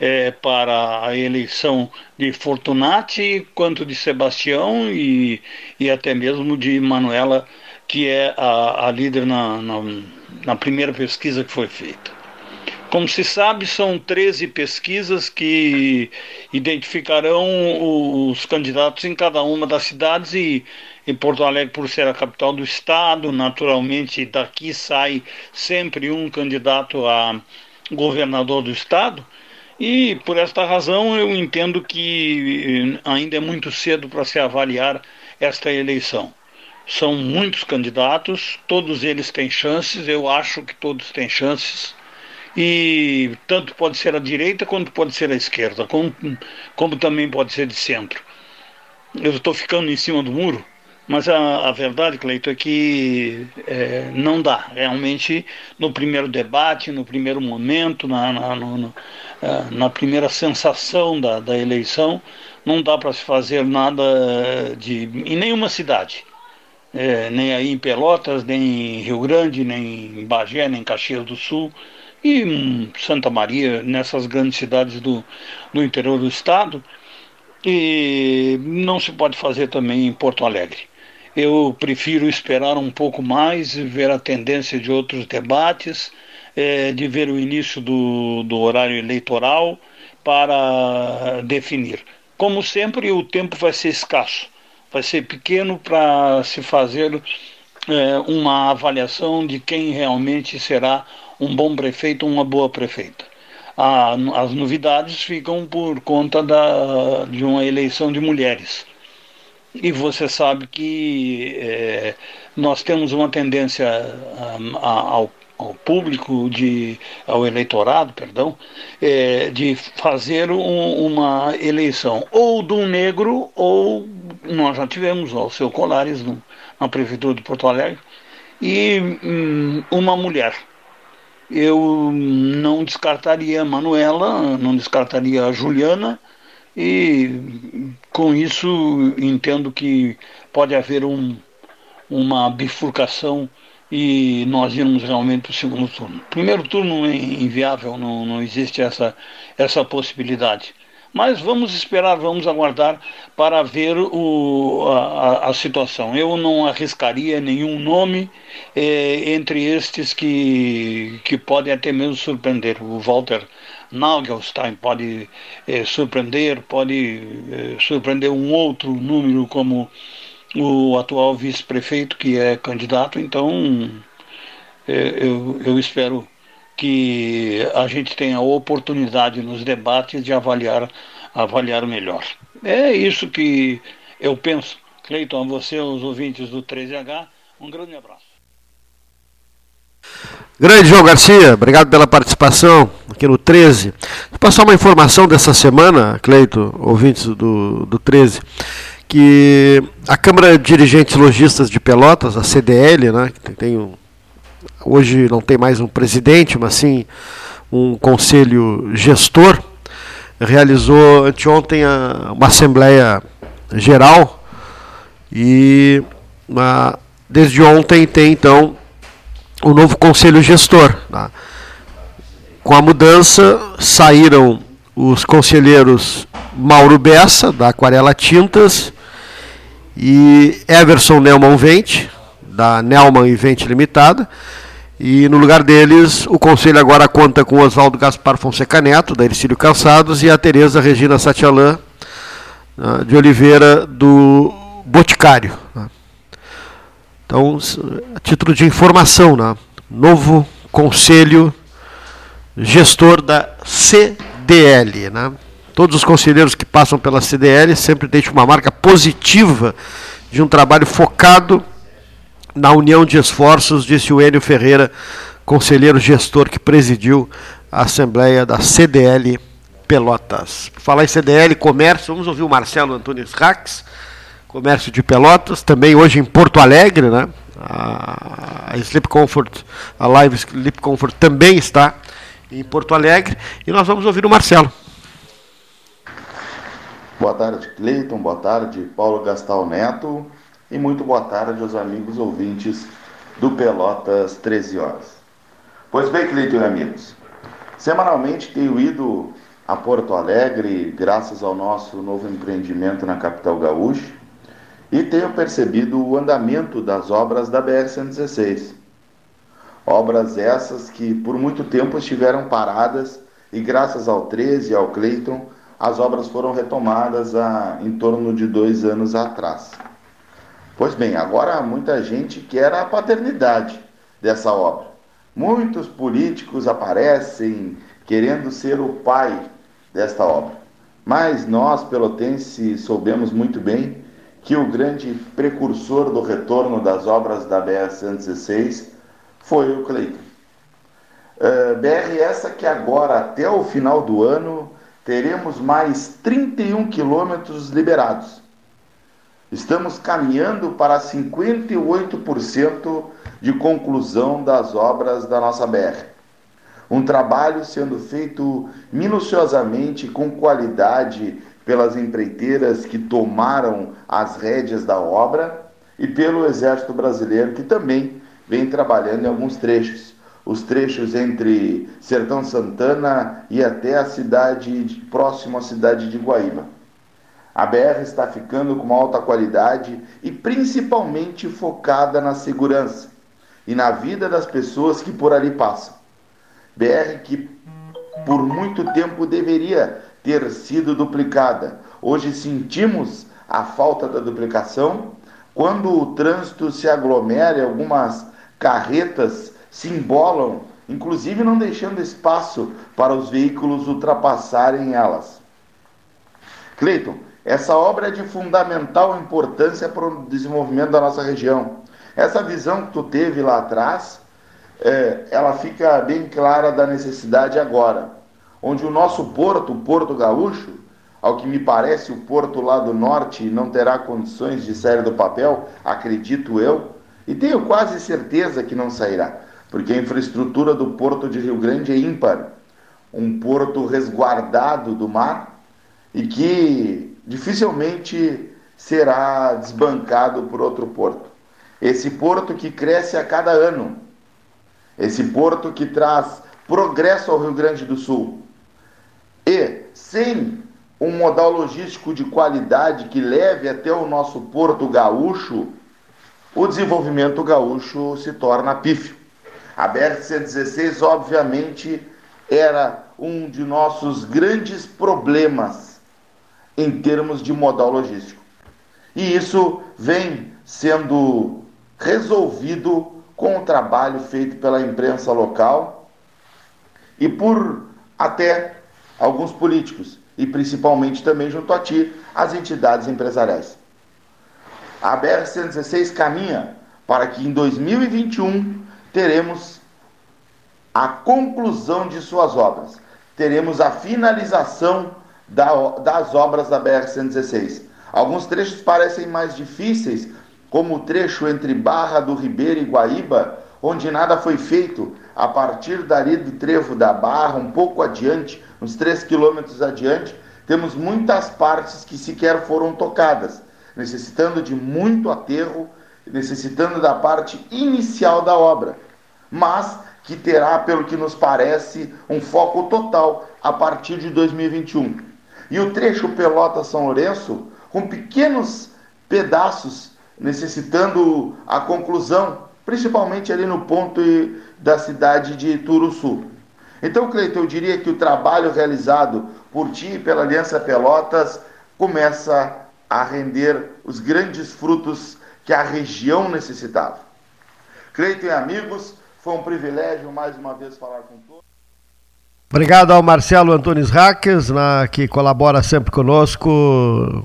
é, para a eleição de Fortunati, quanto de Sebastião e, e até mesmo de Manuela que é a, a líder na, na, na primeira pesquisa que foi feita. Como se sabe, são 13 pesquisas que identificarão os candidatos em cada uma das cidades e em Porto Alegre, por ser a capital do estado, naturalmente daqui sai sempre um candidato a governador do estado. E por esta razão eu entendo que ainda é muito cedo para se avaliar esta eleição. São muitos candidatos, todos eles têm chances, eu acho que todos têm chances. E tanto pode ser a direita quanto pode ser a esquerda, como, como também pode ser de centro. Eu estou ficando em cima do muro, mas a, a verdade, Cleito, é que é, não dá. Realmente, no primeiro debate, no primeiro momento, na, na, no, é, na primeira sensação da, da eleição, não dá para se fazer nada de, em nenhuma cidade é, nem aí em Pelotas, nem em Rio Grande, nem em Bagé, nem em Caxias do Sul e em Santa Maria, nessas grandes cidades do, do interior do estado. E não se pode fazer também em Porto Alegre. Eu prefiro esperar um pouco mais, ver a tendência de outros debates, é, de ver o início do, do horário eleitoral para definir. Como sempre, o tempo vai ser escasso vai ser pequeno para se fazer é, uma avaliação de quem realmente será um bom prefeito ou uma boa prefeita. as novidades ficam por conta da, de uma eleição de mulheres. E você sabe que é, nós temos uma tendência a, a, ao ao público, de, ao eleitorado, perdão, é, de fazer um, uma eleição ou de um negro ou nós já tivemos o seu Colares no, na prefeitura de Porto Alegre e hum, uma mulher. Eu não descartaria a Manuela, não descartaria a Juliana e com isso entendo que pode haver um, uma bifurcação e nós irmos realmente para o segundo turno. Primeiro turno é inviável, não, não existe essa, essa possibilidade. Mas vamos esperar, vamos aguardar para ver o, a, a situação. Eu não arriscaria nenhum nome eh, entre estes que, que podem até mesmo surpreender. O Walter Nagelstein pode eh, surpreender, pode eh, surpreender um outro número como o atual vice-prefeito que é candidato, então é, eu, eu espero que a gente tenha a oportunidade nos debates de avaliar, avaliar melhor. É isso que eu penso. Cleiton, a você, aos ouvintes do 13H, um grande abraço. Grande João Garcia, obrigado pela participação aqui no 13. Vou passar uma informação dessa semana, Cleito, ouvintes do, do 13 que a Câmara de Dirigentes Logistas de Pelotas, a CDL, né, que tem um, hoje não tem mais um presidente, mas sim um conselho gestor, realizou anteontem a, uma assembleia geral e uma, desde ontem tem então o novo conselho gestor. Né. Com a mudança saíram os conselheiros Mauro Bessa, da Aquarela Tintas, e Everson Nelman Vente, da Nelman e Vente Limitada. E no lugar deles, o conselho agora conta com Oswaldo Gaspar Fonseca Neto, da Ercílio Calçados, e a Tereza Regina Satialã, né, de Oliveira, do Boticário. Né. Então, a título de informação, né? novo conselho gestor da CDL. Né? Todos os conselheiros que passam pela CDL sempre deixam uma marca positiva de um trabalho focado na união de esforços, disse o Enio Ferreira, conselheiro gestor que presidiu a Assembleia da CDL Pelotas. Falar em CDL, comércio, vamos ouvir o Marcelo Antunes Rax, comércio de Pelotas, também hoje em Porto Alegre, né? A Sleep Comfort, a Live Sleep Comfort também está em Porto Alegre e nós vamos ouvir o Marcelo. Boa tarde, Cleiton. Boa tarde, Paulo Gastal Neto. E muito boa tarde aos amigos ouvintes do Pelotas 13 Horas. Pois bem, Cleiton e amigos, semanalmente tenho ido a Porto Alegre, graças ao nosso novo empreendimento na capital gaúcha, e tenho percebido o andamento das obras da BR-116. Obras essas que por muito tempo estiveram paradas e graças ao 13 e ao Cleiton as obras foram retomadas há em torno de dois anos atrás. Pois bem, agora muita gente quer a paternidade dessa obra. Muitos políticos aparecem querendo ser o pai desta obra. Mas nós, pelotenses, soubemos muito bem que o grande precursor do retorno das obras da BR-116 foi o Cleiton. Uh, eh, BR essa que agora, até o final do ano, teremos mais 31 quilômetros liberados. Estamos caminhando para 58% de conclusão das obras da nossa BR. Um trabalho sendo feito minuciosamente, com qualidade, pelas empreiteiras que tomaram as rédeas da obra e pelo Exército Brasileiro, que também vem trabalhando em alguns trechos. Os trechos entre Sertão Santana e até a cidade, próximo à cidade de Guaíba. A BR está ficando com uma alta qualidade e principalmente focada na segurança e na vida das pessoas que por ali passam. BR que por muito tempo deveria ter sido duplicada. Hoje sentimos a falta da duplicação quando o trânsito se aglomera e algumas carretas se embolam, inclusive não deixando espaço para os veículos ultrapassarem elas. Cleiton, essa obra é de fundamental importância para o desenvolvimento da nossa região. Essa visão que tu teve lá atrás, é, ela fica bem clara da necessidade agora, onde o nosso porto, o Porto Gaúcho, ao que me parece o porto lá do norte não terá condições de sair do papel, acredito eu, e tenho quase certeza que não sairá, porque a infraestrutura do porto de Rio Grande é ímpar, um porto resguardado do mar e que dificilmente será desbancado por outro porto. Esse porto que cresce a cada ano, esse porto que traz progresso ao Rio Grande do Sul. E sem um modal logístico de qualidade que leve até o nosso porto gaúcho, o desenvolvimento gaúcho se torna pífio. A BR-116, obviamente, era um de nossos grandes problemas em termos de modal logístico. E isso vem sendo resolvido com o trabalho feito pela imprensa local e por até alguns políticos, e principalmente também junto a ti, as entidades empresariais. A BR-116 caminha para que em 2021 teremos a conclusão de suas obras, teremos a finalização da, das obras da BR-116. Alguns trechos parecem mais difíceis, como o trecho entre Barra do Ribeiro e Guaíba, onde nada foi feito. A partir dali do trevo da Barra, um pouco adiante, uns 3 quilômetros adiante, temos muitas partes que sequer foram tocadas, necessitando de muito aterro, necessitando da parte inicial da obra, mas que terá, pelo que nos parece, um foco total a partir de 2021. E o trecho Pelota-São Lourenço, com pequenos pedaços, necessitando a conclusão, principalmente ali no ponto da cidade de Turuçu. Então, Cleiton, eu diria que o trabalho realizado por ti e pela Aliança Pelotas começa a render os grandes frutos que a região necessitava. Cleiton e amigos, foi um privilégio mais uma vez falar com todos. Obrigado ao Marcelo Antunes Raques, né, que colabora sempre conosco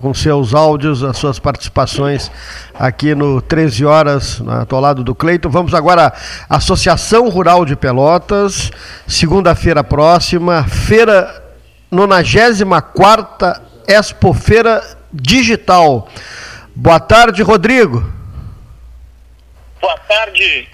com seus áudios, as suas participações aqui no 13 Horas, né, ao lado do Cleito. Vamos agora à Associação Rural de Pelotas, segunda-feira próxima, feira 94 Expo Feira Digital. Boa tarde, Rodrigo. Boa tarde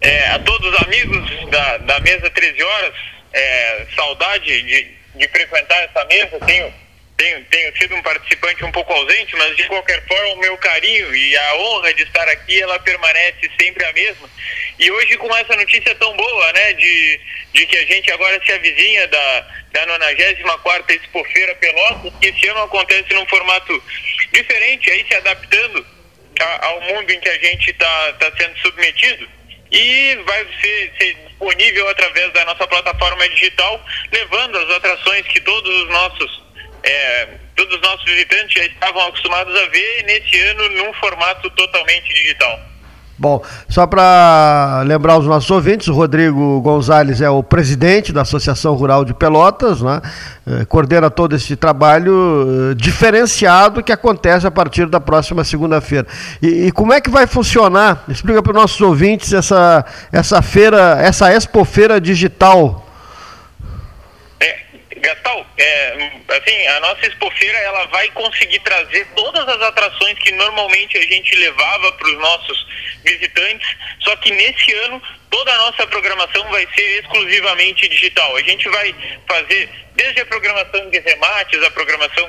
é, a todos os amigos da, da mesa 13 Horas é, saudade de, de frequentar essa mesa, tenho, tenho, tenho sido um participante um pouco ausente, mas de qualquer forma o meu carinho e a honra de estar aqui, ela permanece sempre a mesma. E hoje com essa notícia tão boa, né, de, de que a gente agora se avizinha da, da 94ª Expofeira Pelotas, que esse ano acontece num formato diferente, aí se adaptando a, ao mundo em que a gente está tá sendo submetido e vai ser, ser, disponível através da nossa plataforma digital, levando as atrações que todos os nossos é, todos os nossos visitantes já estavam acostumados a ver nesse ano num formato totalmente digital. Bom, só para lembrar os nossos ouvintes, o Rodrigo Gonzalez é o presidente da Associação Rural de Pelotas, né? Eh, coordena todo esse trabalho eh, diferenciado que acontece a partir da próxima segunda-feira. E, e, como é que vai funcionar? Explica para os nossos ouvintes essa, essa feira, essa expofeira digital Gastal, é, assim, a nossa expofeira ela vai conseguir trazer todas as atrações que normalmente a gente levava para os nossos visitantes, só que nesse ano toda a nossa programação vai ser exclusivamente digital. A gente vai fazer desde a programação de remates, a programação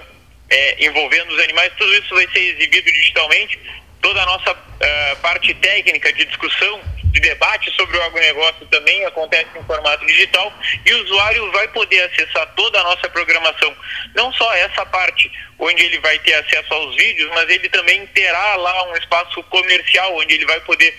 é, envolvendo os animais, tudo isso vai ser exibido digitalmente toda a nossa uh, parte técnica de discussão, de debate sobre o agronegócio também acontece em formato digital e o usuário vai poder acessar toda a nossa programação. Não só essa parte onde ele vai ter acesso aos vídeos, mas ele também terá lá um espaço comercial onde ele vai poder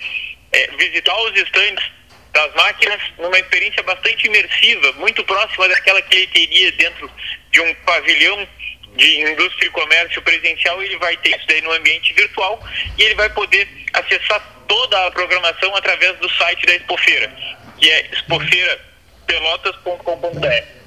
é, visitar os estandes das máquinas numa experiência bastante imersiva, muito próxima daquela que ele teria dentro de um pavilhão de indústria e comércio presencial, ele vai ter isso daí no ambiente virtual e ele vai poder acessar toda a programação através do site da Expofeira, que é expofeirapelotas.com.br.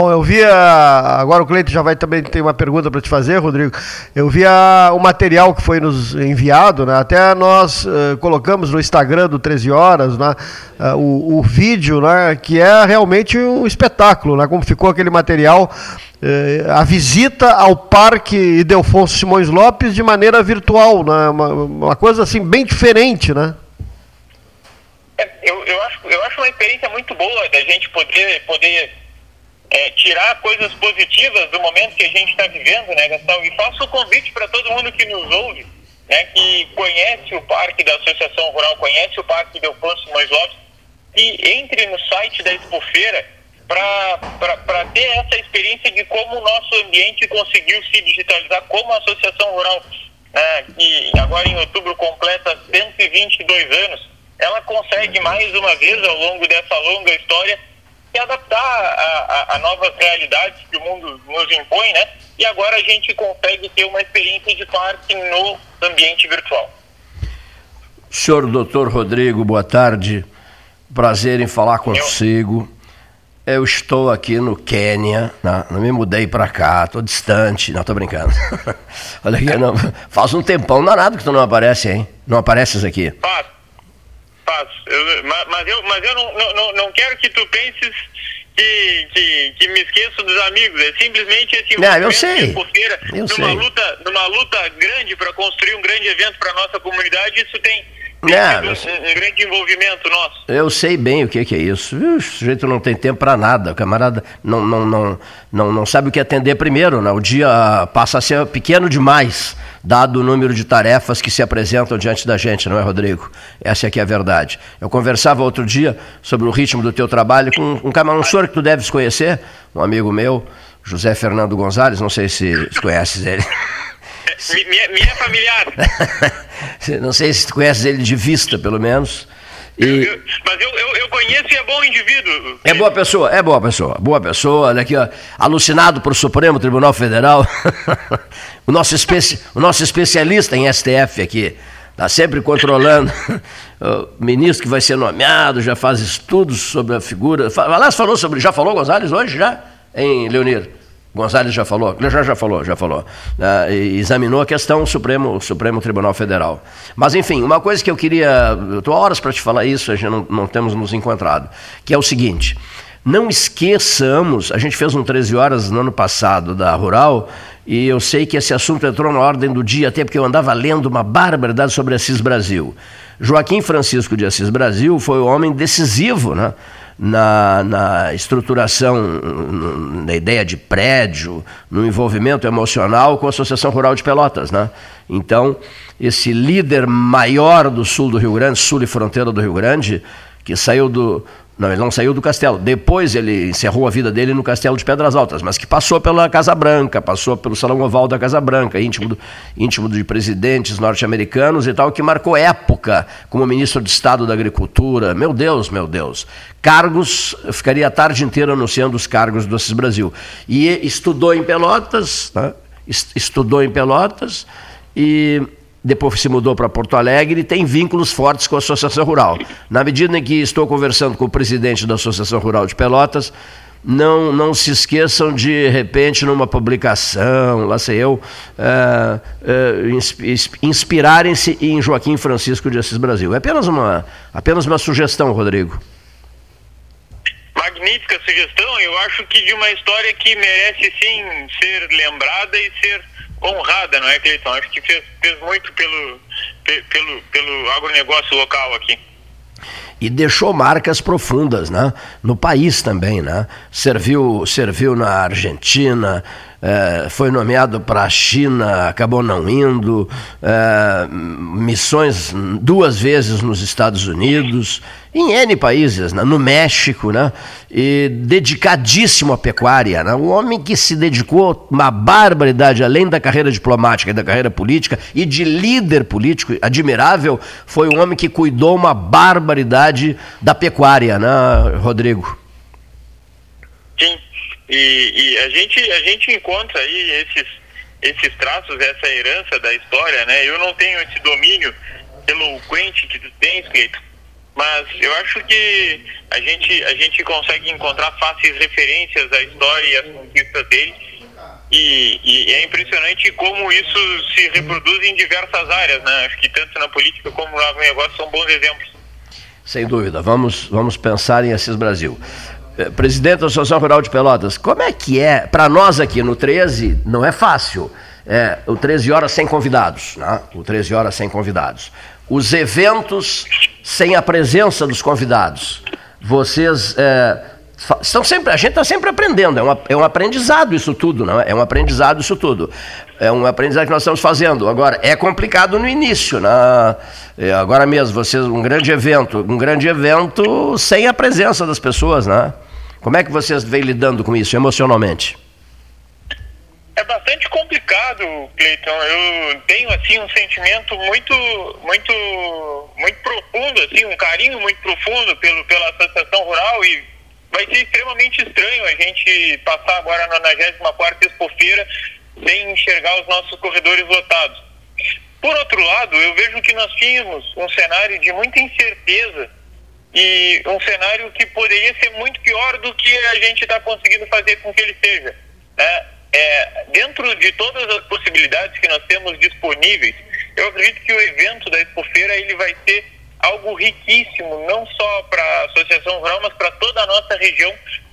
Bom, eu vi agora o Cleito já vai também ter uma pergunta para te fazer, Rodrigo. Eu vi a, o material que foi nos enviado, né? Até nós uh, colocamos no Instagram do 13 horas, né? Uh, o, o, vídeo, né? Que é realmente um espetáculo, né? Como ficou aquele material, uh, a visita ao Parque Idelfonso Simões Lopes de maneira virtual, né? Uma, uma coisa assim bem diferente, né? É, eu, eu, acho, eu acho uma experiência muito boa da gente poder poder é, tirar coisas positivas do momento que a gente está vivendo, né, Gastão? E faço o convite para todo mundo que nos ouve, né, que conhece o parque da Associação Rural, conhece o parque Delfonso Simões Lopes, e entre no site da Expofeira para ter essa experiência de como o nosso ambiente conseguiu se digitalizar, como a Associação Rural, né, que agora em outubro completa 122 anos, ela consegue mais uma vez ao longo dessa longa história se adaptar a, a, a, novas realidades que o mundo nos impõe, né? E agora a gente consegue ter uma experiência de parque no ambiente virtual. Senhor doutor Rodrigo, boa tarde. Prazer em falar consigo. Eu, estou aqui no Quênia, né? não me mudei para cá, estou distante, não estou brincando. Olha aqui, não, faz um tempão danado que tu não aparece, hein? Não apareces aqui. Faz, faz. Eu, mas eu, mas eu não, não, não quero que tu penses que, que, que, me esqueço dos amigos. É simplesmente esse não, eu sei. eu numa sei. luta, numa luta grande para construir um grande evento para nossa comunidade, isso tem, tem não, um, um, grande envolvimento nosso. Eu sei bem o que, que é isso. O sujeito não tem tempo para nada. O camarada não, não, não, não, não sabe o que atender primeiro. Né? O dia passa a ser pequeno demais dado o número de tarefas que se apresentam diante da gente, não é, Rodrigo? Essa é que é a verdade. Eu conversava outro dia sobre o ritmo do teu trabalho com um, senhor que tu deves conhecer, um amigo meu, José Fernando Gonzalez, não sei se conheces ele. Minha, minha familiar. não sei se tu conheces ele de vista, pelo menos. E... Mas eu, eu, eu, conheço e é bom indivíduo. É boa pessoa, é boa pessoa, boa pessoa. Olha aqui, ó, alucinado por Supremo Tribunal Federal. o, nosso especi... o nosso especialista em STF aqui. Está sempre controlando. o ministro que vai ser nomeado, já faz estudos sobre a figura. Aliás, falou sobre. Já falou, Gonzalez, hoje já? Em Leonir? Gonzalez já falou, já, já falou, já falou. Uh, examinou a questão Supremo, Supremo Tribunal Federal. Mas, enfim, uma coisa que eu queria. Eu estou horas para te falar isso, a gente não, não temos nos encontrado, que é o seguinte. Não esqueçamos, a gente fez um 13 horas no ano passado da Rural, e eu sei que esse assunto entrou na ordem do dia, até porque eu andava lendo uma barbaridade sobre Assis Brasil. Joaquim Francisco de Assis Brasil foi o homem decisivo, né? na, na estruturação, na ideia de prédio, no envolvimento emocional com a Associação Rural de Pelotas. Né? Então, esse líder maior do sul do Rio Grande, sul e fronteira do Rio Grande, que saiu do, não, ele não saiu do castelo. Depois ele encerrou a vida dele no castelo de Pedras Altas, mas que passou pela Casa Branca, passou pelo Salão Oval da Casa Branca, íntimo, do, íntimo de presidentes norte-americanos e tal, que marcou época como ministro de Estado da Agricultura. Meu Deus, meu Deus. Cargos, eu ficaria a tarde inteira anunciando os cargos do Assis Brasil. E estudou em Pelotas, né? estudou em Pelotas e depois se mudou para Porto Alegre e tem vínculos fortes com a Associação Rural. Na medida em que estou conversando com o presidente da Associação Rural de Pelotas, não, não se esqueçam de, de repente, numa publicação, lá sei eu, é, é, inspirarem-se em Joaquim Francisco de Assis Brasil. É apenas uma, apenas uma sugestão, Rodrigo. Magnífica sugestão. Eu acho que de uma história que merece sim ser lembrada e ser honrada, não é, Cleiton? Acho que fez, fez muito pelo, pelo, pelo agronegócio local aqui e deixou marcas profundas né? no país também. Né? Serviu, serviu na Argentina, é, foi nomeado para a China, acabou não indo, é, missões duas vezes nos Estados Unidos, em N países, né? no México, né? e dedicadíssimo à pecuária. Né? Um homem que se dedicou uma barbaridade, além da carreira diplomática e da carreira política, e de líder político admirável, foi um homem que cuidou uma barbaridade da pecuária, né, Rodrigo? E, e a, gente, a gente encontra aí esses, esses traços, essa herança da história, né? Eu não tenho esse domínio eloquente que tu tens, Cleiton, mas eu acho que a gente, a gente consegue encontrar fáceis referências à história e às conquistas dele. E, e, é impressionante como isso se reproduz em diversas áreas, né? Acho que tanto na política como no agronegócio são bons exemplos. Sem dúvida. Vamos, vamos pensar em Assis Brasil. Eh, presidente da Associação Rural de Pelotas, como é que é, para nós aqui no 13, não é fácil, é, o 13 horas sem convidados, né? o 13 horas sem convidados. Os eventos sem a presença dos convidados. Vocês é, estão sempre, a gente está sempre aprendendo, é, é um aprendizado isso tudo, não é? É um aprendizado isso tudo. É um aprendizado que nós estamos fazendo. Agora, é complicado no início, né? É, agora mesmo, vocês, um grande evento, um grande evento sem a presença das pessoas, né? Como é que vocês vêm lidando com isso emocionalmente? É bastante complicado, Cleiton. Eu tenho assim um sentimento muito, muito, muito profundo, assim, um carinho muito profundo pelo, pela associação rural e vai ser extremamente estranho a gente passar agora na 94 Expofeira sem enxergar os nossos corredores lotados. Por outro lado, eu vejo que nós tínhamos um cenário de muita incerteza e um cenário que poderia ser muito pior do que a gente está conseguindo fazer com que ele seja. Né? É, dentro de todas as possibilidades que nós temos disponíveis, eu acredito que o evento da Expofeira ele vai ser algo riquíssimo, não só para a Associação Rural, mas para toda a nossa região,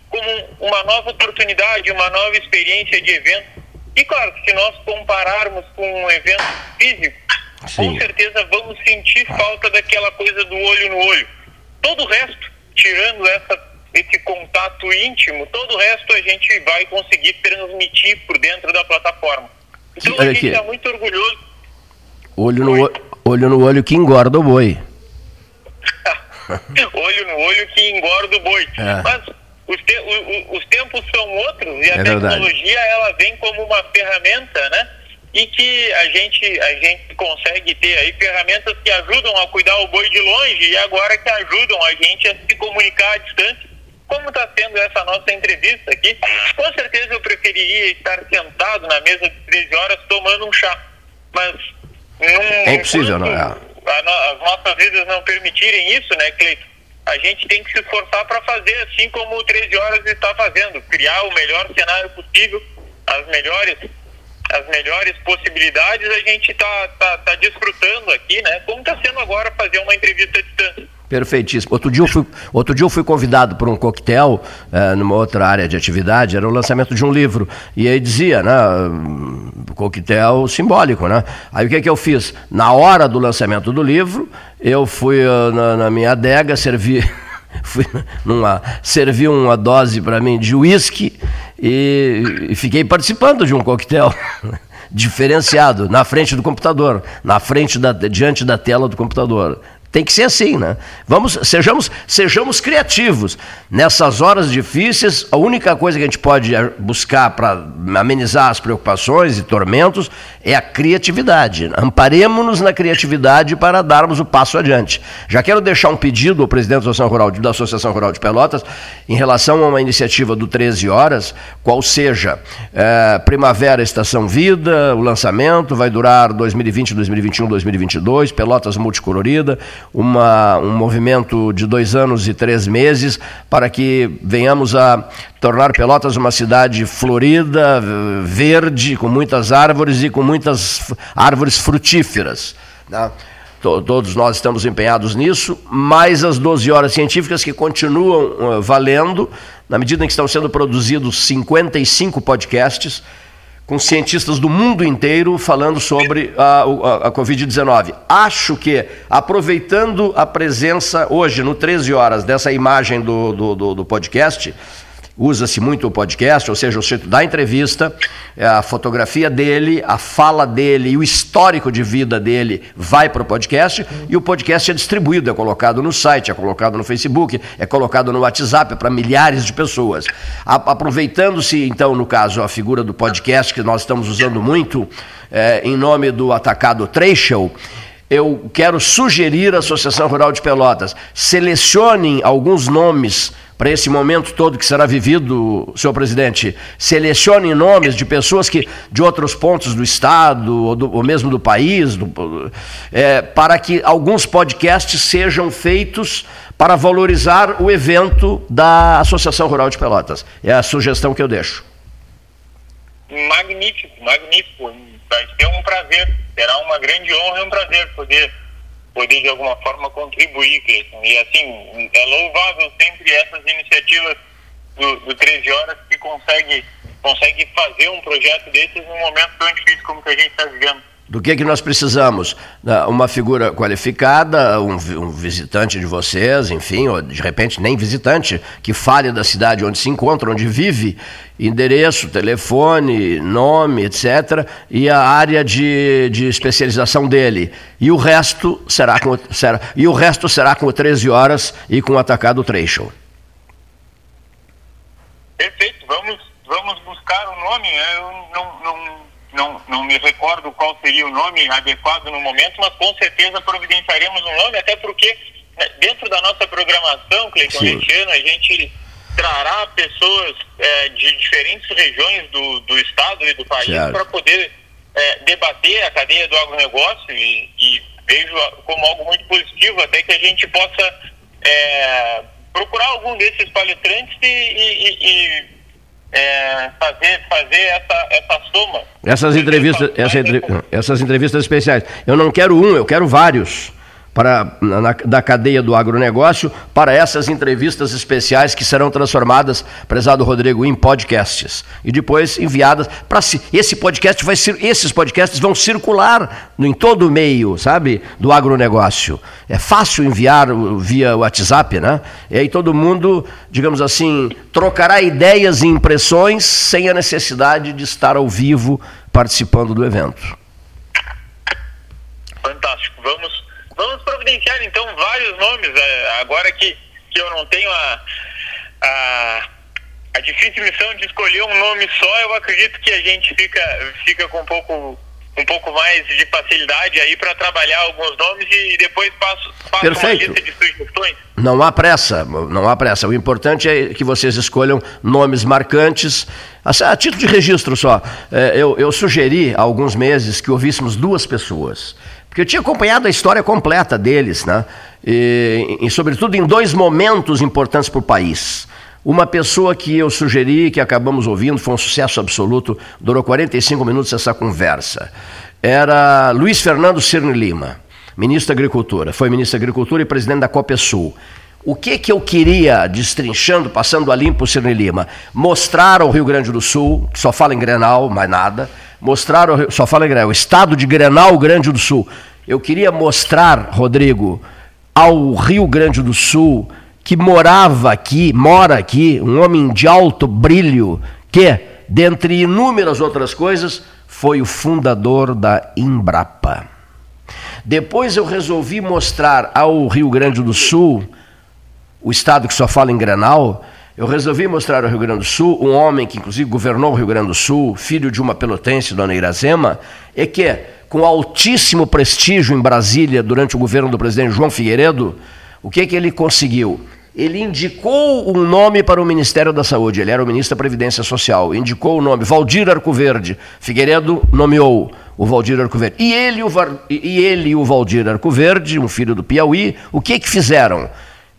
como uma nova oportunidade, uma nova experiência de evento. E claro, se nós compararmos com um evento físico, Sim. com certeza vamos sentir falta daquela coisa do olho no olho Todo o resto, tirando essa, esse contato íntimo, todo o resto a gente vai conseguir transmitir por dentro da plataforma. Então Sim, a gente está muito orgulhoso. Olho no, olho no olho que engorda o boi. olho no olho que engorda o boi. É. Mas os, te, o, os tempos são outros e a é tecnologia verdade. ela vem como uma ferramenta, né? E que a gente, a gente consegue ter aí ferramentas que ajudam a cuidar o boi de longe e agora que ajudam a gente a se comunicar à distância, como está sendo essa nossa entrevista aqui. Com certeza eu preferiria estar sentado na mesa de 13 horas tomando um chá, mas num, é impossível, não é? as nossas vidas não permitirem isso, né, Cleiton? A gente tem que se esforçar para fazer assim como o 13 horas está fazendo, criar o melhor cenário possível, as melhores as melhores possibilidades, a gente está tá, tá desfrutando aqui, né? Como está sendo agora fazer uma entrevista à distância. Perfeitíssimo. Outro dia eu fui, outro dia eu fui convidado por um coquetel é, numa outra área de atividade, era o lançamento de um livro. E aí dizia, né? Coquetel simbólico, né? Aí o que, que eu fiz? Na hora do lançamento do livro, eu fui uh, na, na minha adega, servi. Fui numa, servi uma dose para mim de uísque e, e fiquei participando de um coquetel diferenciado na frente do computador, na frente da, diante da tela do computador. Tem que ser assim, né? Vamos, sejamos, sejamos criativos. Nessas horas difíceis, a única coisa que a gente pode buscar para amenizar as preocupações e tormentos é a criatividade. Amparemos-nos na criatividade para darmos o passo adiante. Já quero deixar um pedido ao presidente da Associação Rural, da Associação Rural de Pelotas em relação a uma iniciativa do 13 Horas, qual seja é, Primavera Estação Vida, o lançamento vai durar 2020, 2021, 2022, Pelotas Multicolorida uma, um movimento de dois anos e três meses para que venhamos a tornar Pelotas uma cidade florida, verde, com muitas árvores e com muitas árvores frutíferas. Né? Todos nós estamos empenhados nisso, mais as 12 horas científicas que continuam uh, valendo, na medida em que estão sendo produzidos 55 podcasts com cientistas do mundo inteiro falando sobre a, a, a Covid-19. Acho que, aproveitando a presença hoje, no 13 horas, dessa imagem do, do, do, do podcast, usa-se muito o podcast, ou seja, o sujeito da entrevista, é, a fotografia dele, a fala dele e o histórico de vida dele vai para o podcast e o podcast é distribuído, é colocado no site, é colocado no Facebook, é colocado no WhatsApp para milhares de pessoas. Aproveitando-se, então, no caso, a figura do podcast que nós estamos usando muito, é, em nome do Atacado Trecho, eu quero sugerir à Associação Rural de Pelotas, selecionem alguns nomes para esse momento todo que será vivido, senhor presidente, selecione nomes de pessoas que de outros pontos do estado ou, do, ou mesmo do país, do, é, para que alguns podcasts sejam feitos para valorizar o evento da Associação Rural de Pelotas. É a sugestão que eu deixo. Magnífico, magnífico. Vai ser um prazer, será uma grande honra e um prazer poder poder de alguma forma contribuir, Cleiton. E assim, é louvável sempre essas iniciativas do, do 13 Horas que consegue, consegue fazer um projeto desses num momento tão difícil como que a gente está vivendo. Do que, que nós precisamos? Uma figura qualificada, um, um, visitante de vocês, enfim, ou de repente nem visitante, que fale da cidade onde se encontra, onde vive, endereço, telefone, nome, etc., e a área de, de especialização dele. E o resto será com, será, e o resto será com 13 horas e com o atacado trecho. Perfeito, vamos, vamos buscar o um nome. Né? Eu não, não não, não me recordo qual seria o nome adequado no momento, mas com certeza providenciaremos um nome, até porque né, dentro da nossa programação, Cleiton a gente trará pessoas é, de diferentes regiões do, do estado e do país para poder é, debater a cadeia do agronegócio e, e, vejo como algo muito positivo até que a gente possa é, procurar algum desses palestrantes e, e, e é, fazer, fazer essa, essa soma. Essas entrevistas, essa, essas entrevistas especiais. Eu não quero um, eu quero vários para, na, da cadeia do agronegócio para essas entrevistas especiais que serão transformadas, prezado Rodrigo, em podcasts e depois enviadas para si. Esse podcast vai ser, esses podcasts vão circular em todo o meio, sabe, do agronegócio. É fácil enviar via WhatsApp, né? E aí todo mundo, digamos assim, trocará ideias e impressões sem a necessidade de estar ao vivo participando do evento. Fantástico. Vamos Vamos providenciar então vários nomes, é, agora que, que eu não tenho a, a, a difícil missão de escolher um nome só, eu acredito que a gente fica, fica com um pouco um pouco mais de facilidade aí para trabalhar alguns nomes e depois passo, passo Perfeito. uma lista de sugestões. Não há pressa, não há pressa. O importante é que vocês escolham nomes marcantes. A título de registro só, é, eu, eu sugeri há alguns meses que ouvíssemos duas pessoas porque eu tinha acompanhado a história completa deles, né? E, e sobretudo em dois momentos importantes para o país. Uma pessoa que eu sugeri, que acabamos ouvindo, foi um sucesso absoluto, durou 45 minutos essa conversa. Era Luiz Fernando Cirne Lima, ministro da Agricultura. Foi ministro da Agricultura e presidente da Copesul. O que, que eu queria, destrinchando, passando a limpo o Cirne Lima? Mostrar ao Rio Grande do Sul, que só fala em Grenal, mais nada, mostrar, só fala Grenal, o estado de Grenal Grande do Sul. Eu queria mostrar, Rodrigo, ao Rio Grande do Sul, que morava aqui, mora aqui, um homem de alto brilho, que, dentre inúmeras outras coisas, foi o fundador da Embrapa. Depois eu resolvi mostrar ao Rio Grande do Sul, o estado que só fala em Grenal, eu resolvi mostrar ao Rio Grande do Sul um homem que, inclusive, governou o Rio Grande do Sul, filho de uma pelotense, dona Iracema, e que, com altíssimo prestígio em Brasília durante o governo do presidente João Figueiredo, o que, que ele conseguiu? Ele indicou um nome para o Ministério da Saúde, ele era o ministro da Previdência Social, indicou o nome, Valdir Arcoverde. Figueiredo nomeou o Valdir Arcoverde. E ele, o, e ele o Valdir Arcoverde, um filho do Piauí, o que, que fizeram?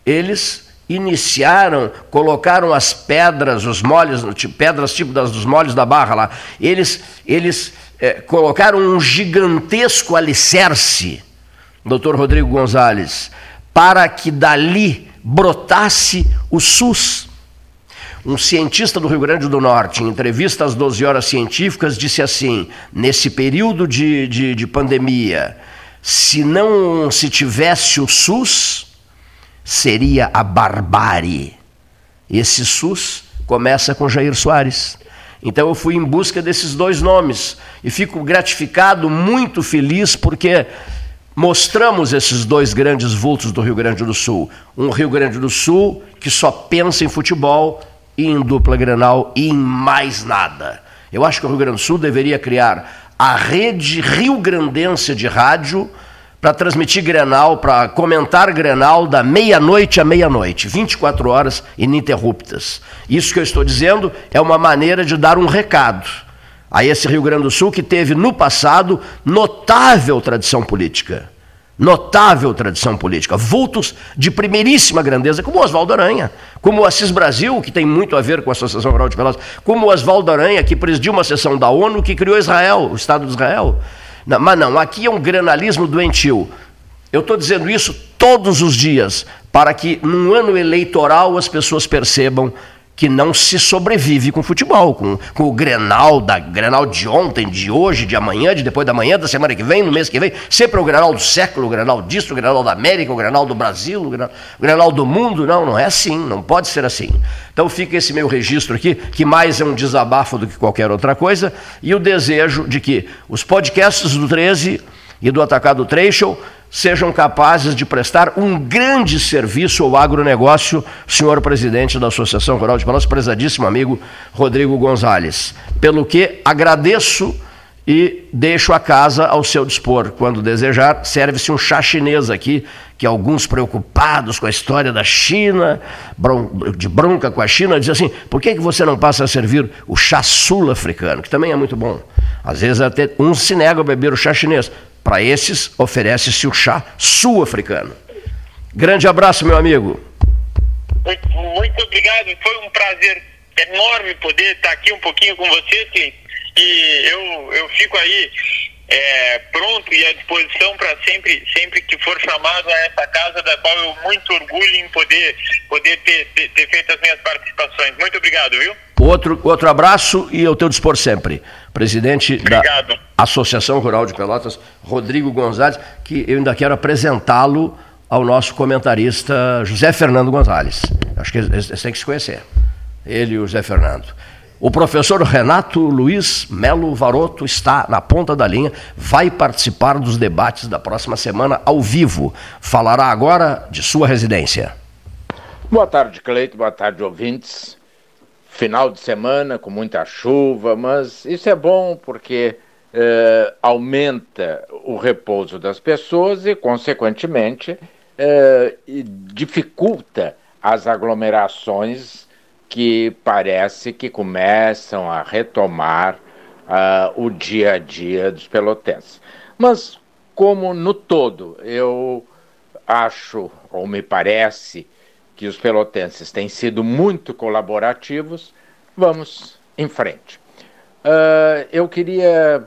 Eles iniciaram, colocaram as pedras, os molhos, pedras tipo das, dos molhos da barra lá, eles, eles é, colocaram um gigantesco alicerce, doutor Rodrigo Gonzalez, para que dali brotasse o SUS. Um cientista do Rio Grande do Norte, em entrevista às 12 horas científicas, disse assim: nesse período de, de, de pandemia, se não se tivesse o SUS, seria a barbárie. Esse SUS começa com Jair Soares. Então eu fui em busca desses dois nomes e fico gratificado, muito feliz, porque mostramos esses dois grandes vultos do Rio Grande do Sul. Um Rio Grande do Sul que só pensa em futebol e em dupla granal e em mais nada. Eu acho que o Rio Grande do Sul deveria criar a rede Rio Grandense de rádio para transmitir Grenal, para comentar Grenal da meia-noite à meia-noite, 24 horas ininterruptas. Isso que eu estou dizendo é uma maneira de dar um recado a esse Rio Grande do Sul que teve no passado notável tradição política. Notável tradição política, vultos de primeiríssima grandeza, como Oswaldo Aranha, como o Assis Brasil, que tem muito a ver com a Associação Rural de Pelotas, como o Oswaldo Aranha, que presidiu uma sessão da ONU que criou Israel, o Estado de Israel. Não, mas não, aqui é um granalismo doentio. Eu estou dizendo isso todos os dias, para que num ano eleitoral as pessoas percebam que não se sobrevive com futebol, com, com o Grenal, da Grenal de ontem, de hoje, de amanhã, de depois da manhã, da semana que vem, no mês que vem, sempre o Grenal do século, o Grenal disso, o Grenal da América, o Grenal do Brasil, o Grenal, o Grenal do mundo, não, não é assim, não pode ser assim. Então fica esse meu registro aqui, que mais é um desabafo do que qualquer outra coisa, e o desejo de que os podcasts do 13 e do Atacado Trecho sejam capazes de prestar um grande serviço ao agronegócio, senhor presidente da Associação Rural de Palácio, prezadíssimo amigo Rodrigo Gonzalez. Pelo que agradeço e deixo a casa ao seu dispor. Quando desejar, serve-se um chá chinês aqui, que alguns preocupados com a história da China, de bronca com a China, dizem assim: por que, que você não passa a servir o chá sul-africano, que também é muito bom? Às vezes até uns se negam a beber o chá chinês. Para esses, oferece-se o chá sul-africano. Grande abraço, meu amigo. Muito, muito, obrigado. Foi um prazer enorme poder estar aqui um pouquinho com você, Clint. E eu, eu fico aí é, pronto e à disposição para sempre, sempre que for chamado a essa casa, da qual eu muito orgulho em poder, poder ter, ter, ter feito as minhas participações. Muito obrigado, viu? Outro, outro abraço e eu teu dispor sempre. Presidente Obrigado. da Associação Rural de Pelotas, Rodrigo Gonzalez, que eu ainda quero apresentá-lo ao nosso comentarista José Fernando Gonzalez. Acho que eles, têm que se conhecer. Ele e o José Fernando. O professor Renato Luiz Melo Varoto está na ponta da linha, vai participar dos debates da próxima semana ao vivo. Falará agora de sua residência. Boa tarde, Cleito. Boa tarde, ouvintes. Final de semana com muita chuva, mas isso é bom porque eh, aumenta o repouso das pessoas e, consequentemente, eh, dificulta as aglomerações que parece que começam a retomar uh, o dia a dia dos pelotenses. Mas, como no todo, eu acho, ou me parece, que os pelotenses têm sido muito colaborativos, vamos em frente. Uh, eu queria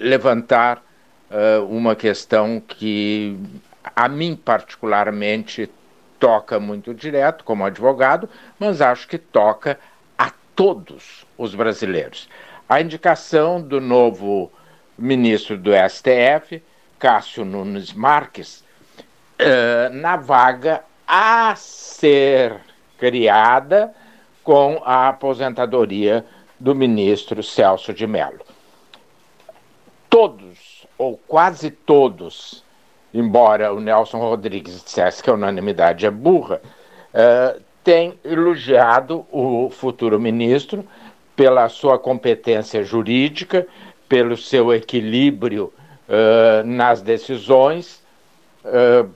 levantar uh, uma questão que a mim particularmente toca muito direto como advogado, mas acho que toca a todos os brasileiros. A indicação do novo ministro do STF, Cássio Nunes Marques, uh, na vaga a ser criada com a aposentadoria do ministro Celso de Mello. Todos, ou quase todos, embora o Nelson Rodrigues dissesse que a unanimidade é burra, uh, tem elogiado o futuro ministro pela sua competência jurídica, pelo seu equilíbrio uh, nas decisões, uh,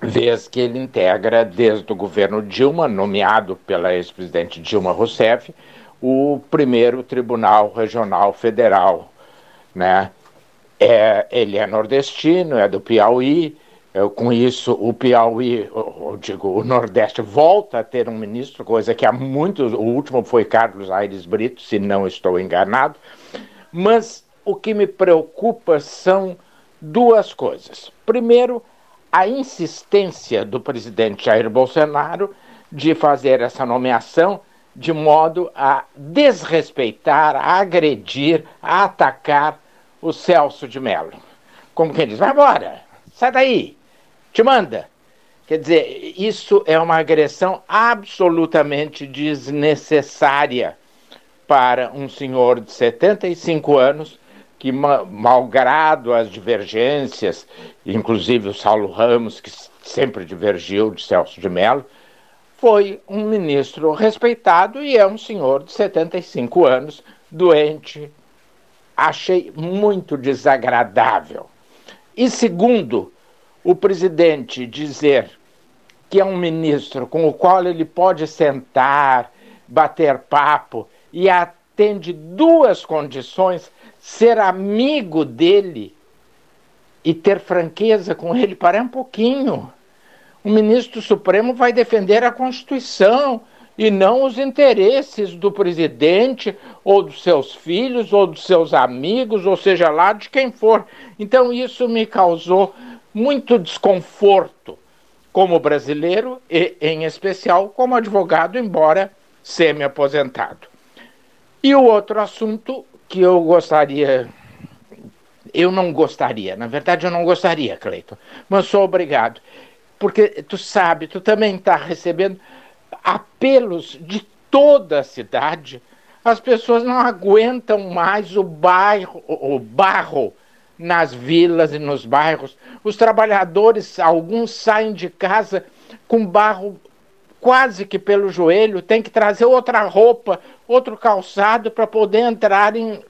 vez que ele integra, desde o governo Dilma, nomeado pela ex-presidente Dilma Rousseff, o primeiro Tribunal Regional Federal, né? É, ele é nordestino, é do Piauí. Eu, com isso, o Piauí, eu, digo, o Nordeste volta a ter um ministro, coisa que há muitos. O último foi Carlos Aires Brito, se não estou enganado. Mas o que me preocupa são duas coisas. Primeiro, a insistência do presidente Jair Bolsonaro de fazer essa nomeação de modo a desrespeitar, a agredir, a atacar o Celso de Mello. Como quem diz, vai embora, sai daí, te manda. Quer dizer, isso é uma agressão absolutamente desnecessária para um senhor de 75 anos que, malgrado as divergências, inclusive o Saulo Ramos, que sempre divergiu de Celso de Mello, foi um ministro respeitado e é um senhor de 75 anos, doente. Achei muito desagradável. E segundo, o presidente dizer que é um ministro com o qual ele pode sentar, bater papo e atende duas condições: ser amigo dele e ter franqueza com ele para um pouquinho o ministro Supremo vai defender a Constituição e não os interesses do presidente ou dos seus filhos ou dos seus amigos, ou seja lá de quem for. Então isso me causou muito desconforto como brasileiro e, em especial, como advogado, embora semi-aposentado. E o outro assunto que eu gostaria. Eu não gostaria, na verdade eu não gostaria, Cleiton, mas sou obrigado porque tu sabe, tu também está recebendo apelos de toda a cidade. As pessoas não aguentam mais o bairro, o barro nas vilas e nos bairros. Os trabalhadores, alguns saem de casa com barro quase que pelo joelho, tem que trazer outra roupa, outro calçado para poder entrar em,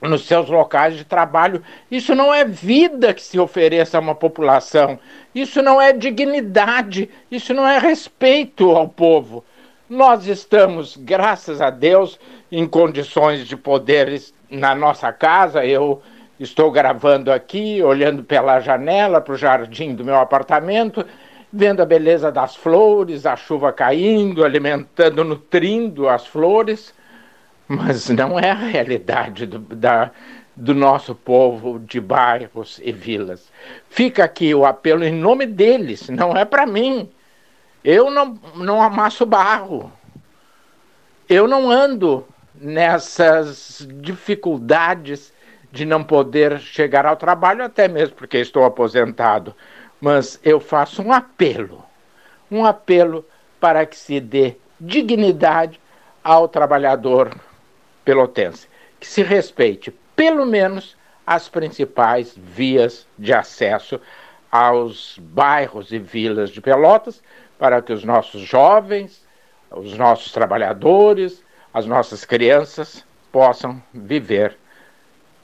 nos seus locais de trabalho. Isso não é vida que se ofereça a uma população. Isso não é dignidade. Isso não é respeito ao povo. Nós estamos, graças a Deus, em condições de poder na nossa casa. Eu estou gravando aqui, olhando pela janela para o jardim do meu apartamento, vendo a beleza das flores, a chuva caindo, alimentando, nutrindo as flores mas não é a realidade do, da, do nosso povo de bairros e vilas. Fica aqui o apelo em nome deles, não é para mim. Eu não, não amasso barro. Eu não ando nessas dificuldades de não poder chegar ao trabalho, até mesmo porque estou aposentado. Mas eu faço um apelo, um apelo para que se dê dignidade ao trabalhador pelotense, que se respeite pelo menos as principais vias de acesso aos bairros e vilas de Pelotas, para que os nossos jovens, os nossos trabalhadores, as nossas crianças possam viver,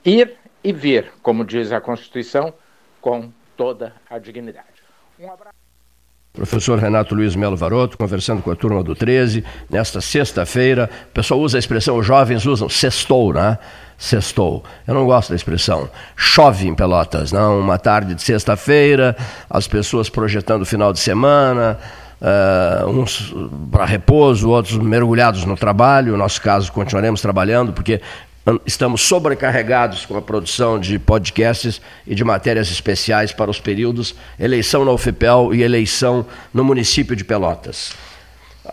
ir e vir, como diz a Constituição, com toda a dignidade. Um abraço. Professor Renato Luiz Melo Varoto, conversando com a turma do 13, nesta sexta-feira. O pessoal usa a expressão, os jovens usam sextou, né? Sextou. Eu não gosto da expressão. Chove em Pelotas, não? Uma tarde de sexta-feira, as pessoas projetando o final de semana, uh, uns para repouso, outros mergulhados no trabalho. No nosso caso, continuaremos trabalhando, porque Estamos sobrecarregados com a produção de podcasts e de matérias especiais para os períodos eleição na UFPEL e eleição no município de Pelotas.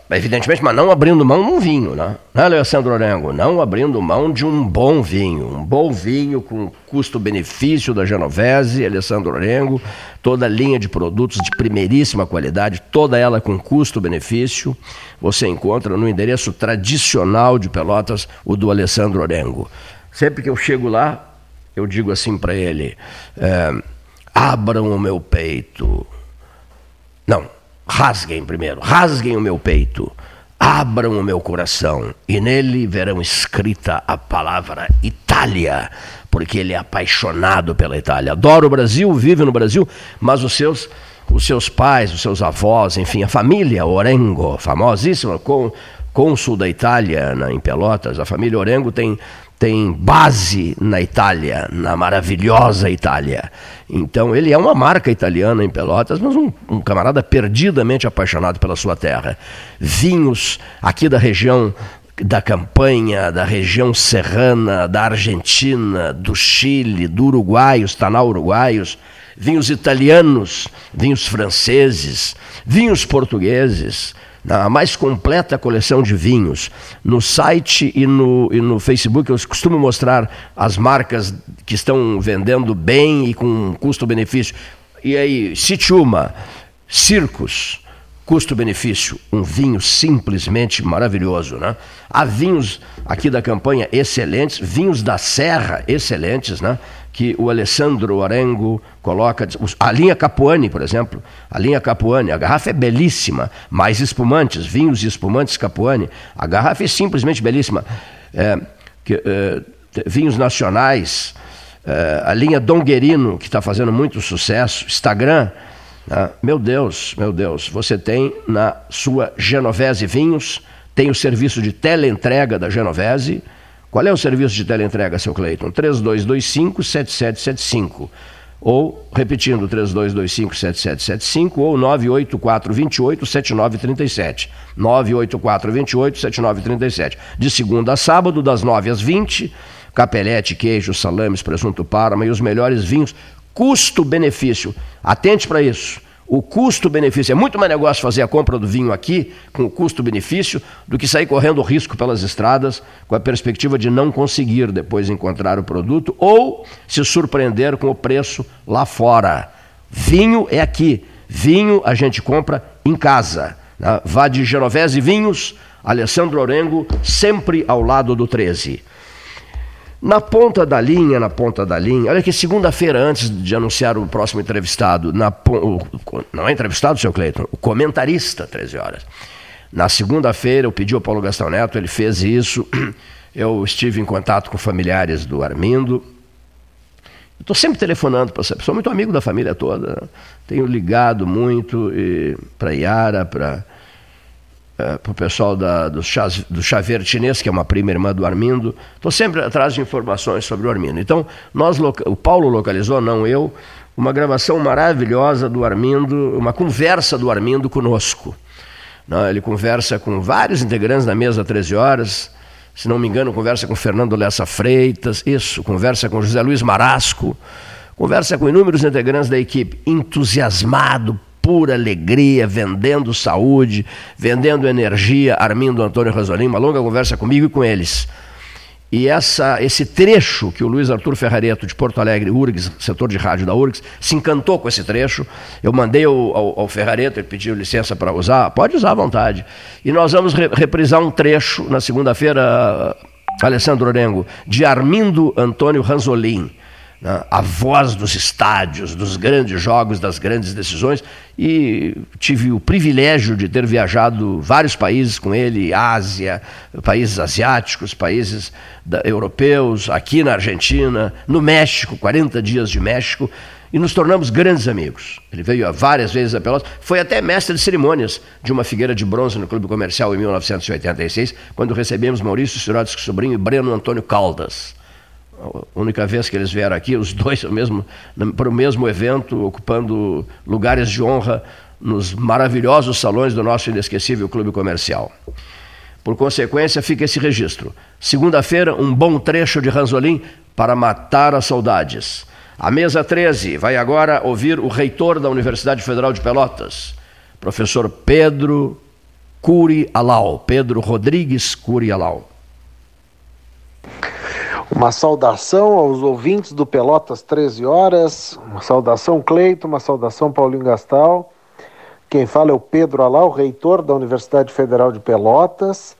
Evidentemente, mas não abrindo mão de um vinho, né? Né, Alessandro Orengo? Não abrindo mão de um bom vinho. Um bom vinho com custo-benefício da Genovese, Alessandro Orengo, toda a linha de produtos de primeiríssima qualidade, toda ela com custo-benefício, você encontra no endereço tradicional de Pelotas, o do Alessandro Orengo. Sempre que eu chego lá, eu digo assim para ele: é, abram o meu peito. Não, Rasguem primeiro, rasguem o meu peito, abram o meu coração e nele verão escrita a palavra Itália, porque ele é apaixonado pela Itália. Adora o Brasil, vive no Brasil, mas os seus os seus pais, os seus avós, enfim, a família Orengo, famosíssima, com, cônsul da Itália na, em Pelotas, a família Orengo tem tem base na Itália, na maravilhosa Itália. Então ele é uma marca italiana em Pelotas, mas um, um, camarada perdidamente apaixonado pela sua terra. Vinhos aqui da região da campanha, da região serrana, da Argentina, do Chile, do Uruguai, os Tanal uruguaios, vinhos italianos, vinhos franceses, vinhos portugueses na mais completa coleção de vinhos. No site e no, e no Facebook eu costumo mostrar as marcas que estão vendendo bem e com custo-benefício. E aí, cite uma. Circos, custo-benefício, um vinho simplesmente maravilhoso, né? Há vinhos aqui da campanha excelentes, vinhos da Serra excelentes, né? Que o Alessandro Orengo coloca, a linha Capuani, por exemplo, a linha Capuani, a garrafa é belíssima, mais espumantes, vinhos e espumantes Capuani, a garrafa é simplesmente belíssima. É, que, é, vinhos nacionais, é, a linha Donguerino, que está fazendo muito sucesso, Instagram, ah, meu Deus, meu Deus, você tem na sua Genovese Vinhos, tem o serviço de teleentrega da Genovese. Qual é o serviço de teleentrega, seu Cleiton? 3225-7775. Ou, repetindo, 3225-7775 ou 984-28-7937. 984-28-7937. De segunda a sábado, das 9 às 20, capelete, queijo, salames, presunto parma e os melhores vinhos custo-benefício. Atente para isso. O custo-benefício é muito mais negócio fazer a compra do vinho aqui, com o custo-benefício, do que sair correndo risco pelas estradas, com a perspectiva de não conseguir depois encontrar o produto ou se surpreender com o preço lá fora. Vinho é aqui. Vinho a gente compra em casa. Né? Vá de Genovese Vinhos, Alessandro Orengo, sempre ao lado do 13. Na ponta da linha, na ponta da linha, olha que segunda-feira, antes de anunciar o próximo entrevistado, na, o, não é entrevistado, seu Cleiton, o comentarista, 13 horas. Na segunda-feira, eu pedi ao Paulo Gastão Neto, ele fez isso. Eu estive em contato com familiares do Armindo. Estou sempre telefonando para essa pessoa, muito amigo da família toda. Tenho ligado muito para Yara, para é, para o pessoal da, do, Chaz, do Xavier Chinês, que é uma prima irmã do Armindo. Estou sempre atrás de informações sobre o Armindo. Então, nós, o Paulo localizou, não eu, uma gravação maravilhosa do Armindo, uma conversa do Armindo conosco. Não, ele conversa com vários integrantes da mesa 13 horas. Se não me engano, conversa com Fernando Lessa Freitas, isso, conversa com José Luiz Marasco, conversa com inúmeros integrantes da equipe, entusiasmado, pura alegria, vendendo saúde, vendendo energia, Armindo Antônio Rasolim, uma longa conversa comigo e com eles. E essa, esse trecho que o Luiz Arthur Ferrareto, de Porto Alegre, URGS, setor de rádio da URGS, se encantou com esse trecho. Eu mandei ao, ao, ao Ferrareto, ele pediu licença para usar, pode usar à vontade. E nós vamos re, reprisar um trecho na segunda-feira, Alessandro Orengo, de Armindo Antônio Ranzolin a voz dos estádios, dos grandes jogos, das grandes decisões, e tive o privilégio de ter viajado vários países com ele, Ásia, países asiáticos, países da, europeus, aqui na Argentina, no México, 40 dias de México, e nos tornamos grandes amigos. Ele veio várias vezes a Pelotas, foi até mestre de cerimônias de uma figueira de bronze no Clube Comercial em 1986, quando recebemos Maurício Sirotsky Sobrinho e Breno Antônio Caldas a única vez que eles vieram aqui, os dois mesmo, para o mesmo evento, ocupando lugares de honra nos maravilhosos salões do nosso inesquecível clube comercial. Por consequência, fica esse registro. Segunda-feira, um bom trecho de Ranzolim para matar as saudades. A mesa 13 vai agora ouvir o reitor da Universidade Federal de Pelotas, professor Pedro Curi Alau, Pedro Rodrigues Curi Alau. Uma saudação aos ouvintes do Pelotas 13 horas, uma saudação Cleito, uma saudação Paulinho Gastal. Quem fala é o Pedro Alau, reitor da Universidade Federal de Pelotas,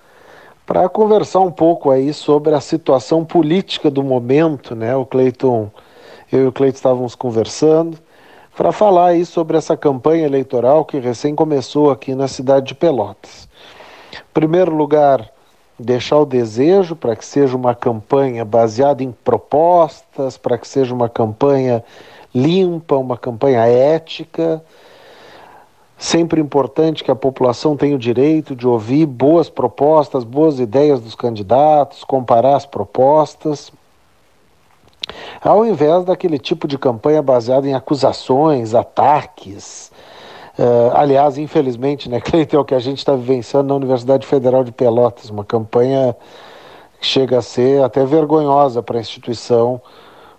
para conversar um pouco aí sobre a situação política do momento, né? O Cleiton, eu e o Cleiton estávamos conversando para falar aí sobre essa campanha eleitoral que recém começou aqui na cidade de Pelotas. Em primeiro lugar, deixar o desejo para que seja uma campanha baseada em propostas, para que seja uma campanha limpa, uma campanha ética. Sempre importante que a população tenha o direito de ouvir boas propostas, boas ideias dos candidatos, comparar as propostas, ao invés daquele tipo de campanha baseada em acusações, ataques, Uh, aliás, infelizmente, né, Cleiton, é o que a gente está vivenciando na Universidade Federal de Pelotas, uma campanha que chega a ser até vergonhosa para a instituição,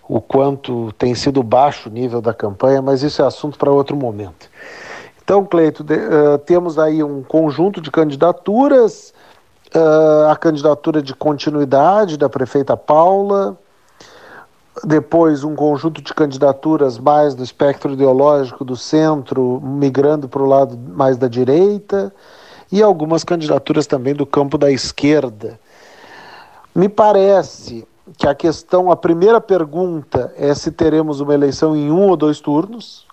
o quanto tem sido baixo o nível da campanha, mas isso é assunto para outro momento. Então, Cleito, de, uh, temos aí um conjunto de candidaturas, uh, a candidatura de continuidade da prefeita Paula, depois um conjunto de candidaturas mais do espectro ideológico do centro, migrando para o lado mais da direita, e algumas candidaturas também do campo da esquerda. Me parece que a questão, a primeira pergunta é se teremos uma eleição em um ou dois turnos.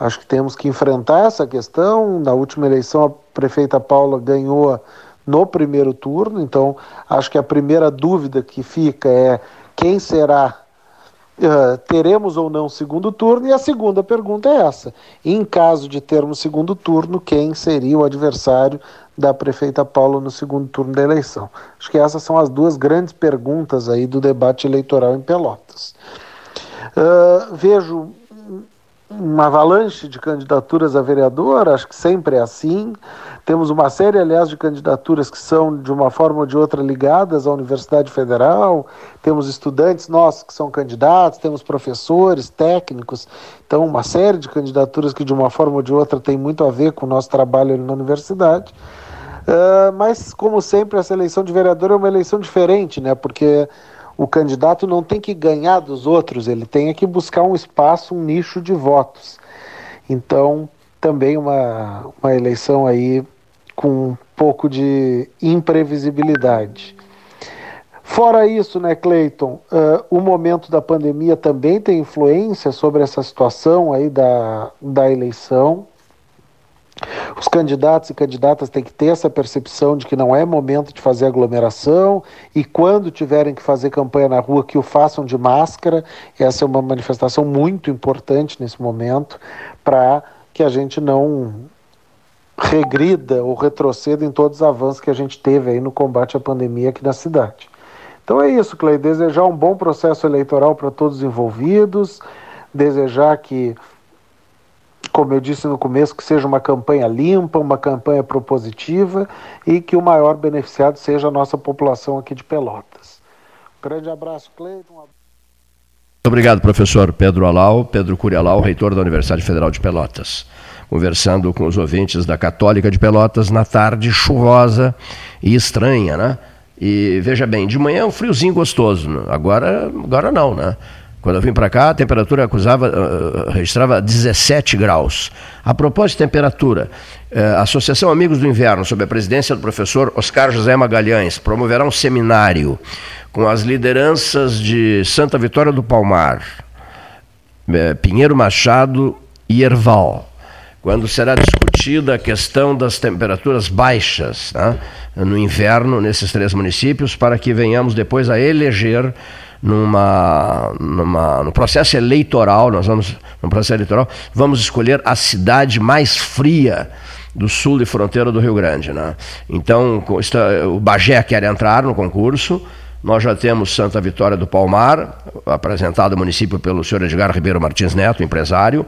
Acho que temos que enfrentar essa questão. Na última eleição, a prefeita Paula ganhou no primeiro turno, então acho que a primeira dúvida que fica é quem será Uh, teremos ou não segundo turno? E a segunda pergunta é essa: em caso de termos segundo turno, quem seria o adversário da prefeita Paula no segundo turno da eleição? Acho que essas são as duas grandes perguntas aí do debate eleitoral em Pelotas. Uh, vejo uma avalanche de candidaturas a vereador, acho que sempre é assim. Temos uma série, aliás, de candidaturas que são, de uma forma ou de outra, ligadas à Universidade Federal. Temos estudantes nossos que são candidatos, temos professores, técnicos. Então, uma série de candidaturas que, de uma forma ou de outra, tem muito a ver com o nosso trabalho na universidade. Uh, mas, como sempre, essa eleição de vereador é uma eleição diferente, né? Porque o candidato não tem que ganhar dos outros, ele tem que buscar um espaço, um nicho de votos. Então, também uma, uma eleição aí com um pouco de imprevisibilidade. Fora isso, né, Cleiton, uh, o momento da pandemia também tem influência sobre essa situação aí da, da eleição. Os candidatos e candidatas têm que ter essa percepção de que não é momento de fazer aglomeração e quando tiverem que fazer campanha na rua, que o façam de máscara. Essa é uma manifestação muito importante nesse momento para que a gente não regrida ou retroceda em todos os avanços que a gente teve aí no combate à pandemia aqui na cidade. Então é isso, Clay. Desejar um bom processo eleitoral para todos os envolvidos, desejar que como eu disse no começo, que seja uma campanha limpa, uma campanha propositiva e que o maior beneficiado seja a nossa população aqui de Pelotas. Um grande abraço, Cleiton. Muito obrigado, professor Pedro Alau, Pedro Curialau, reitor da Universidade Federal de Pelotas. Conversando com os ouvintes da Católica de Pelotas na tarde chuvosa e estranha, né? E veja bem, de manhã é um friozinho gostoso, né? agora, agora não, né? Quando eu vim para cá, a temperatura acusava, uh, registrava 17 graus. A propósito de temperatura, uh, a Associação Amigos do Inverno, sob a presidência do professor Oscar José Magalhães, promoverá um seminário com as lideranças de Santa Vitória do Palmar, Pinheiro Machado e Erval, quando será discutida a questão das temperaturas baixas né, no inverno nesses três municípios, para que venhamos depois a eleger numa, numa, no processo eleitoral, nós vamos, no processo eleitoral, vamos escolher a cidade mais fria do sul e fronteira do Rio Grande. Né? Então, o Bagé quer entrar no concurso, nós já temos Santa Vitória do Palmar, apresentado ao município pelo senhor Edgar Ribeiro Martins Neto, empresário,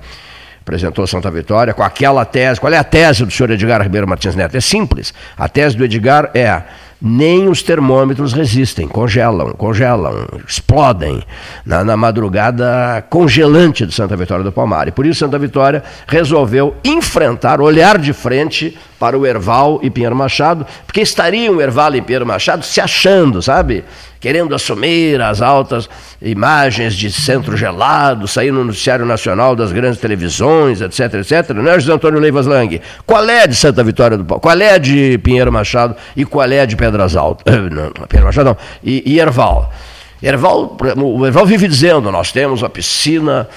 apresentou Santa Vitória com aquela tese. Qual é a tese do senhor Edgar Ribeiro Martins Neto? É simples. A tese do Edgar é nem os termômetros resistem, congelam, congelam, explodem na, na, madrugada congelante de Santa Vitória do Palmar. E por isso Santa Vitória resolveu enfrentar, olhar de frente para o Erval e Pinheiro Machado, porque estariam Erval e Pinheiro Machado se achando, sabe? Querendo assumir as altas imagens de centro gelado, sair no noticiário nacional das grandes televisões, etc, etc. Não é, José Antônio Leivas Lang? Qual é de Santa Vitória do Palmar? Qual é de Pinheiro Machado e qual é de Pedras Altas. Eh, não, Pedro Machado não. E, e Erval. Erval. O Erval vive dizendo: nós temos a piscina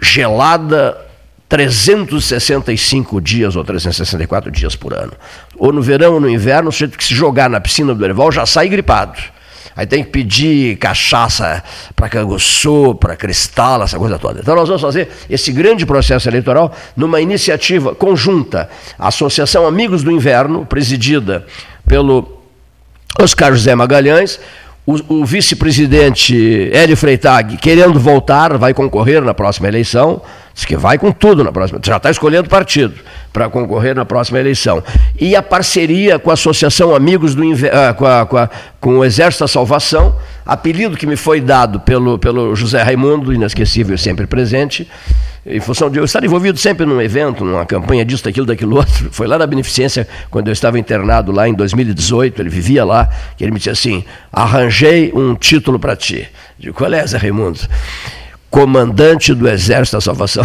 gelada 365 dias ou 364 dias por ano. Ou no verão ou no inverno, o sujeito que se jogar na piscina do Erval já sai gripado. Aí tem que pedir cachaça para canguçu, para cristal, essa coisa toda. Então nós vamos fazer esse grande processo eleitoral numa iniciativa conjunta. A Associação Amigos do Inverno, presidida pelo Oscar José Magalhães, o, o vice-presidente Hélio Freitag, querendo voltar, vai concorrer na próxima eleição, Diz que vai com tudo na próxima. Já está escolhendo partido para concorrer na próxima eleição. E a parceria com a Associação Amigos do ah, com, a, com, a, com o Exército da Salvação, apelido que me foi dado pelo, pelo José Raimundo, inesquecível sempre presente, em função de eu estar envolvido sempre num evento, numa campanha disso, daquilo, daquilo outro. Foi lá na Beneficência, quando eu estava internado lá em 2018, ele vivia lá, que ele me disse assim: arranjei um título para ti. De qual é, Zé Raimundo? Comandante do Exército da Salvação,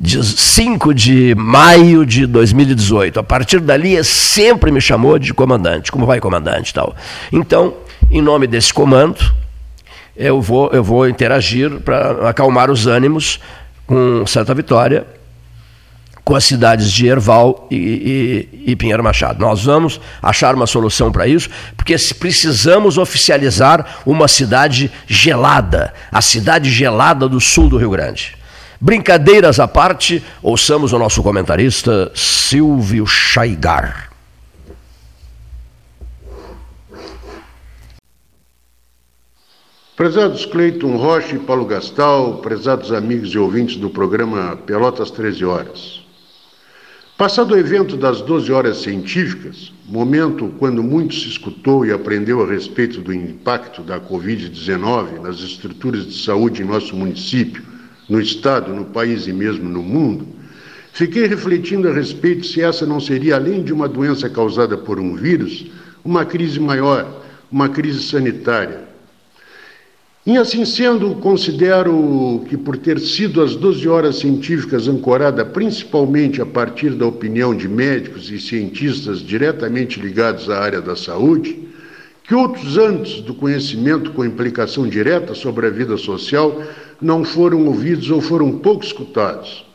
de 5 de maio de 2018. A partir dali, sempre me chamou de comandante. Como vai, comandante? tal. Então, em nome desse comando, eu vou, eu vou interagir para acalmar os ânimos com Santa Vitória com as cidades de Erval e, e, e Pinheiro Machado. Nós vamos achar uma solução para isso, porque precisamos oficializar uma cidade gelada, a cidade gelada do sul do Rio Grande. Brincadeiras à parte, ouçamos o nosso comentarista Silvio Chaigar. Prezados Cleiton Rocha e Paulo Gastal, prezados amigos e ouvintes do programa Pelotas 13 Horas. Passado o evento das 12 horas científicas, momento quando muito se escutou e aprendeu a respeito do impacto da Covid-19 nas estruturas de saúde em nosso município, no Estado, no país e mesmo no mundo, fiquei refletindo a respeito se essa não seria, além de uma doença causada por um vírus, uma crise maior, uma crise sanitária, e assim sendo, considero que, por ter sido as 12 horas científicas ancorada principalmente a partir da opinião de médicos e cientistas diretamente ligados à área da saúde, que outros antes do conhecimento com implicação direta sobre a vida social não foram ouvidos ou foram pouco escutados.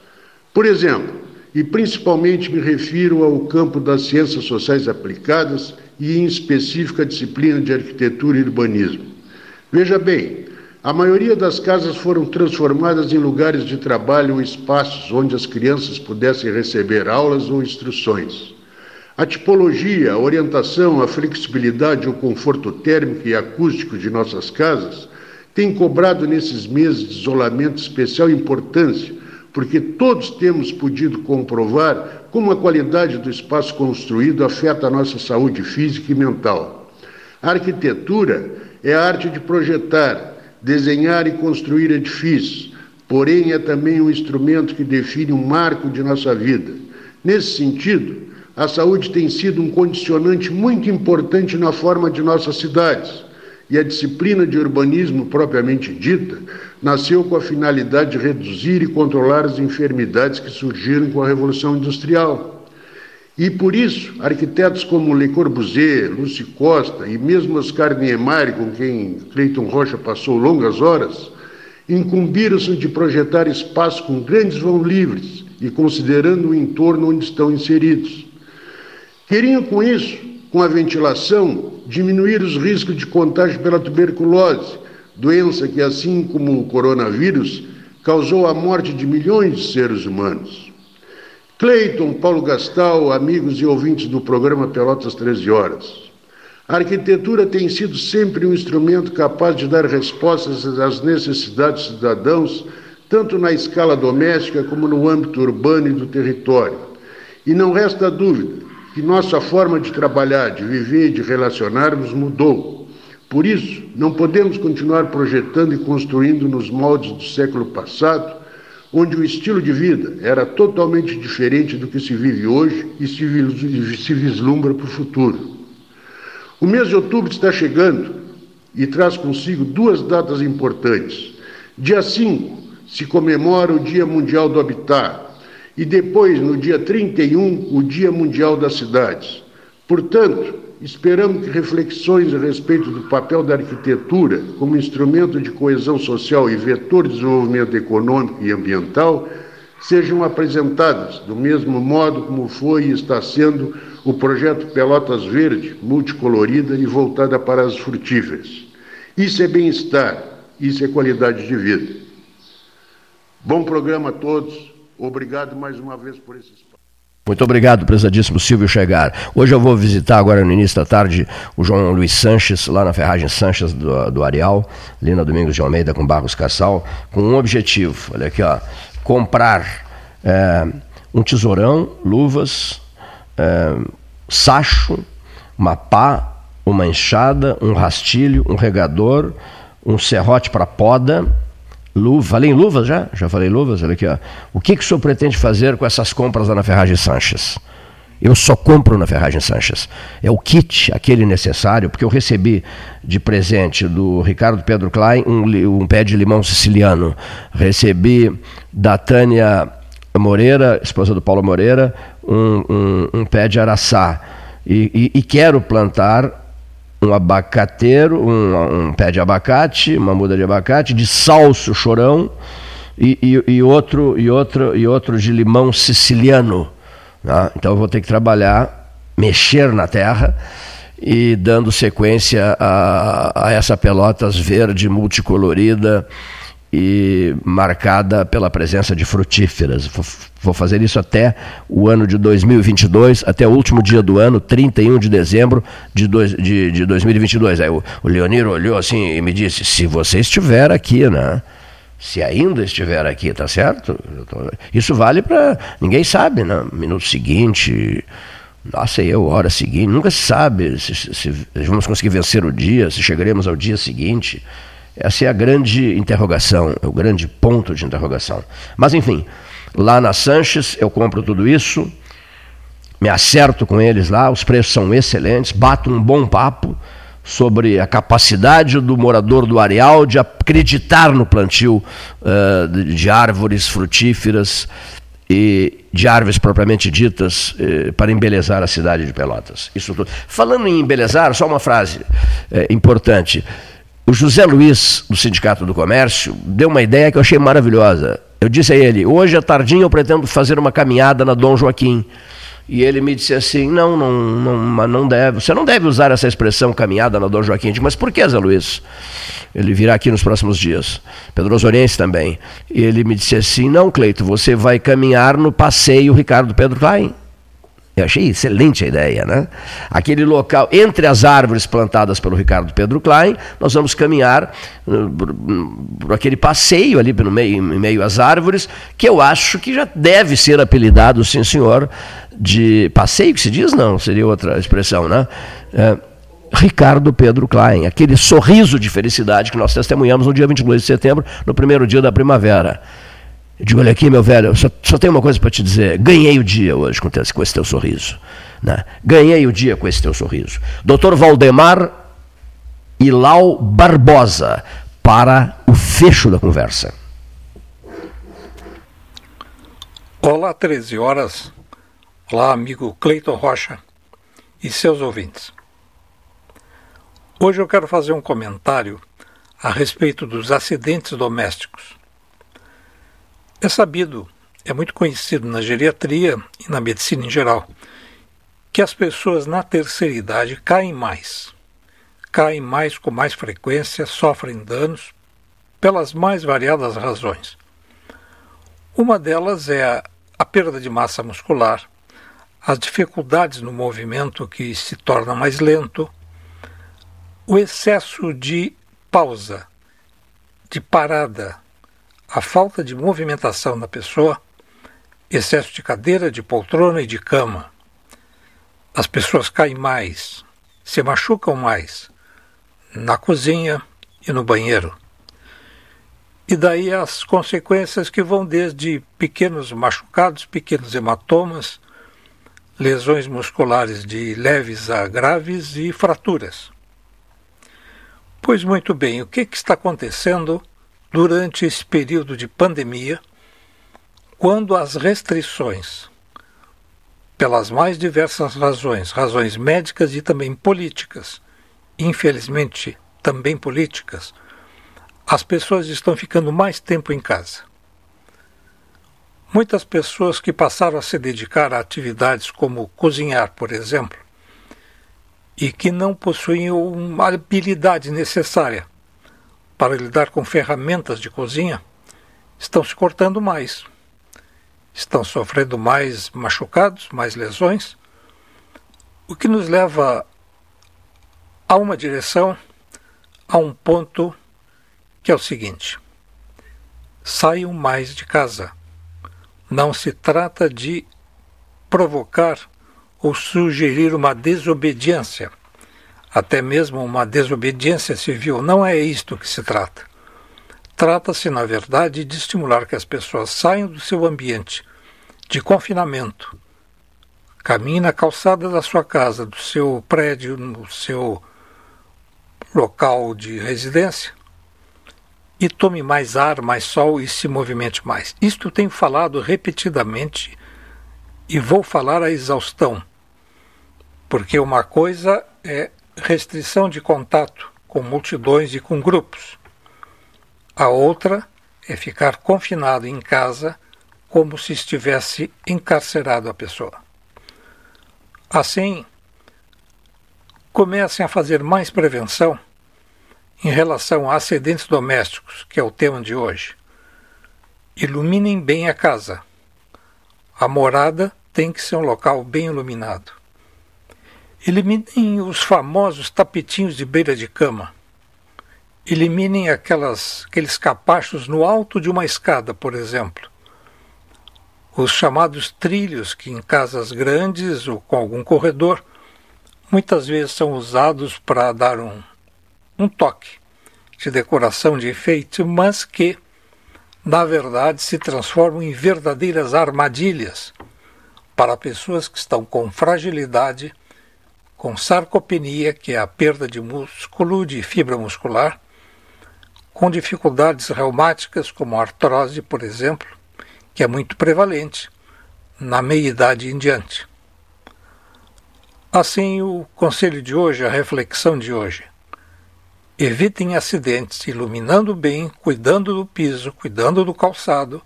Por exemplo, e principalmente me refiro ao campo das ciências sociais aplicadas e, em específico, a disciplina de arquitetura e urbanismo. Veja bem, a maioria das casas foram transformadas em lugares de trabalho ou espaços onde as crianças pudessem receber aulas ou instruções. A tipologia, a orientação, a flexibilidade, o conforto térmico e acústico de nossas casas têm cobrado nesses meses de isolamento especial importância, porque todos temos podido comprovar como a qualidade do espaço construído afeta a nossa saúde física e mental. A arquitetura é a arte de projetar, desenhar e construir edifícios, porém é também um instrumento que define um marco de nossa vida. Nesse sentido, a saúde tem sido um condicionante muito importante na forma de nossas cidades. E a disciplina de urbanismo propriamente dita nasceu com a finalidade de reduzir e controlar as enfermidades que surgiram com a Revolução Industrial. E por isso, arquitetos como Le Corbusier, Lucy Costa e mesmo Oscar Niemeyer, com quem Cleiton Rocha passou longas horas, incumbiram-se de projetar espaços com grandes vão livres e considerando o entorno onde estão inseridos. Queriam com isso, com a ventilação, diminuir os riscos de contágio pela tuberculose, doença que, assim como o coronavírus, causou a morte de milhões de seres humanos. Cleiton, Paulo Gastal, amigos e ouvintes do programa Pelotas 13 Horas. A arquitetura tem sido sempre um instrumento capaz de dar respostas às necessidades dos cidadãos, tanto na escala doméstica como no âmbito urbano e do território. E não resta dúvida que nossa forma de trabalhar, de viver e de relacionarmos mudou. Por isso, não podemos continuar projetando e construindo nos moldes do século passado onde o estilo de vida era totalmente diferente do que se vive hoje e se vislumbra para o futuro. O mês de outubro está chegando e traz consigo duas datas importantes. Dia 5 se comemora o Dia Mundial do Habitat e depois, no dia 31, o Dia Mundial das Cidades. Portanto, Esperamos que reflexões a respeito do papel da arquitetura como instrumento de coesão social e vetor de desenvolvimento econômico e ambiental sejam apresentadas do mesmo modo como foi e está sendo o projeto Pelotas Verde, multicolorida e voltada para as frutíferas. Isso é bem-estar, isso é qualidade de vida. Bom programa a todos. Obrigado mais uma vez por esse espaço. Muito obrigado, prezadíssimo Silvio Chegar. Hoje eu vou visitar agora no início da tarde o João Luiz Sanches, lá na Ferragem Sanches do, do Areal, ali na Domingos de Almeida com Barros Cassal, com um objetivo. Olha aqui, ó comprar é, um tesourão, luvas, é, sacho, uma pá, uma enxada, um rastilho, um regador, um serrote para poda, luva. Falei em luvas já? Já falei luvas? Olha aqui, ó. O que, que o senhor pretende fazer com essas compras lá na Ferragem Sanches? Eu só compro na Ferragem Sanches. É o kit, aquele necessário, porque eu recebi de presente do Ricardo Pedro Klein um, um pé de limão siciliano. Recebi da Tânia Moreira, esposa do Paulo Moreira, um, um, um pé de araçá. E, e, e, quero plantar um abacateiro, um, um, pé de abacate, uma muda de abacate, de salso chorão e, e, e outro, e, outro, e outro de limão siciliano Tá? Então eu vou ter que trabalhar, mexer na terra e dando sequência a, a essa Pelotas verde multicolorida e marcada pela presença de frutíferas. Vou fazer isso até o ano de 2022, até o último dia do ano, 31 de dezembro de, dois, de, de 2022. Aí o, o Leonir olhou assim e me disse: se você estiver aqui, né? se ainda estiver aqui, tá certo? Isso vale para. Ninguém sabe, né? Minuto seguinte, nossa, eu, hora seguinte, nunca se sabe se, se, se, vamos conseguir vencer o dia, se chegaremos ao dia seguinte. Essa é a grande interrogação, é o grande ponto de interrogação. Mas enfim, lá na Sanches eu compro tudo isso, me acerto com eles lá, os preços são excelentes, bato um bom papo sobre a capacidade do morador do areal de acreditar no plantio uh, de árvores frutíferas e de árvores propriamente ditas uh, para embelezar a cidade de Pelotas. Isso tudo. Falando em embelezar, só uma frase uh, importante. O José Luiz, do Sindicato do Comércio, deu uma ideia que eu achei maravilhosa. Eu disse a ele: hoje à tardinha eu pretendo fazer uma caminhada na Dom Joaquim. E ele me disse assim: não, não, não, não deve, você não deve usar essa expressão caminhada na Dom Joaquim. Mas por que, Zé Luiz? Ele virá aqui nos próximos dias. Pedro Osoriense também. E ele me disse assim: não, Cleito, você vai caminhar no passeio Ricardo Pedro Klein. Eu achei excelente a ideia, né? Aquele local, entre as árvores plantadas pelo Ricardo Pedro Klein, nós vamos caminhar uh, por, por, aquele passeio ali no meio, em meio às árvores, que eu acho que já deve ser apelidado, sim senhor, de passeio que se diz, não, seria outra expressão, né? É, Ricardo Pedro Klein, aquele sorriso de felicidade que nós testemunhamos no dia 22 de setembro, no primeiro dia da primavera. Eu digo, olha aqui, meu velho, só, só tenho uma coisa para te dizer. Ganhei o dia hoje com, com esse teu sorriso. Né? Ganhei o dia com esse teu sorriso. Doutor Valdemar Ilau Barbosa, para o fecho da conversa. Olá, 13 horas. Olá, amigo Cleiton Rocha e seus ouvintes. Hoje eu quero fazer um comentário a respeito dos acidentes domésticos. É sabido, é muito conhecido na geriatria e na medicina em geral, que as pessoas na terceira idade caem mais. Caem mais com mais frequência, sofrem danos pelas mais variadas razões. Uma delas é a, a perda de massa muscular, as dificuldades no movimento que se torna mais lento, o excesso de pausa, de parada, a falta de movimentação na pessoa, excesso de cadeira, de poltrona e de cama. As pessoas caem mais, se machucam mais na cozinha e no banheiro. E daí as consequências que vão desde pequenos machucados, pequenos hematomas, lesões musculares de leves a graves e fraturas. Pois muito bem, o que, que está acontecendo durante esse período de pandemia, quando as restrições, pelas mais diversas razões, razões médicas e também políticas, infelizmente também políticas, as pessoas estão ficando mais tempo em casa. Muitas pessoas que passaram a se dedicar a atividades como cozinhar, por exemplo, e que não possuíam uma habilidade necessária para lidar com ferramentas de cozinha, estão se cortando mais. Estão sofrendo mais machucados, mais lesões, o que nos leva a uma direção, a um ponto que é o seguinte: saiam mais de casa. Não se trata de provocar ou sugerir uma desobediência, até mesmo uma desobediência civil. Não é isto que se trata. Trata-se, na verdade, de estimular que as pessoas saiam do seu ambiente de confinamento, caminhem na calçada da sua casa, do seu prédio, no seu local de residência e tome mais ar, mais sol e se movimente mais. Isto tenho falado repetidamente e vou falar a exaustão, porque uma coisa é restrição de contato com multidões e com grupos. A outra é ficar confinado em casa como se estivesse encarcerado a pessoa. Assim, comecem a fazer mais prevenção em relação a acidentes domésticos, que é o tema de hoje. Iluminem bem a casa. A morada tem que ser um local bem iluminado. Eliminem os famosos tapetinhos de beira de cama. Eliminem aquelas, aqueles capachos no alto de uma escada, por exemplo. Os chamados trilhos, que em casas grandes ou com algum corredor, muitas vezes são usados para dar um, um toque de decoração de efeito, mas que, na verdade, se transformam em verdadeiras armadilhas para pessoas que estão com fragilidade, com sarcopenia, que é a perda de músculo, de fibra muscular, com dificuldades reumáticas, como artrose, por exemplo, que é muito prevalente na meia-idade em diante. Assim, o conselho de hoje, a reflexão de hoje. Evitem acidentes, iluminando bem, cuidando do piso, cuidando do calçado.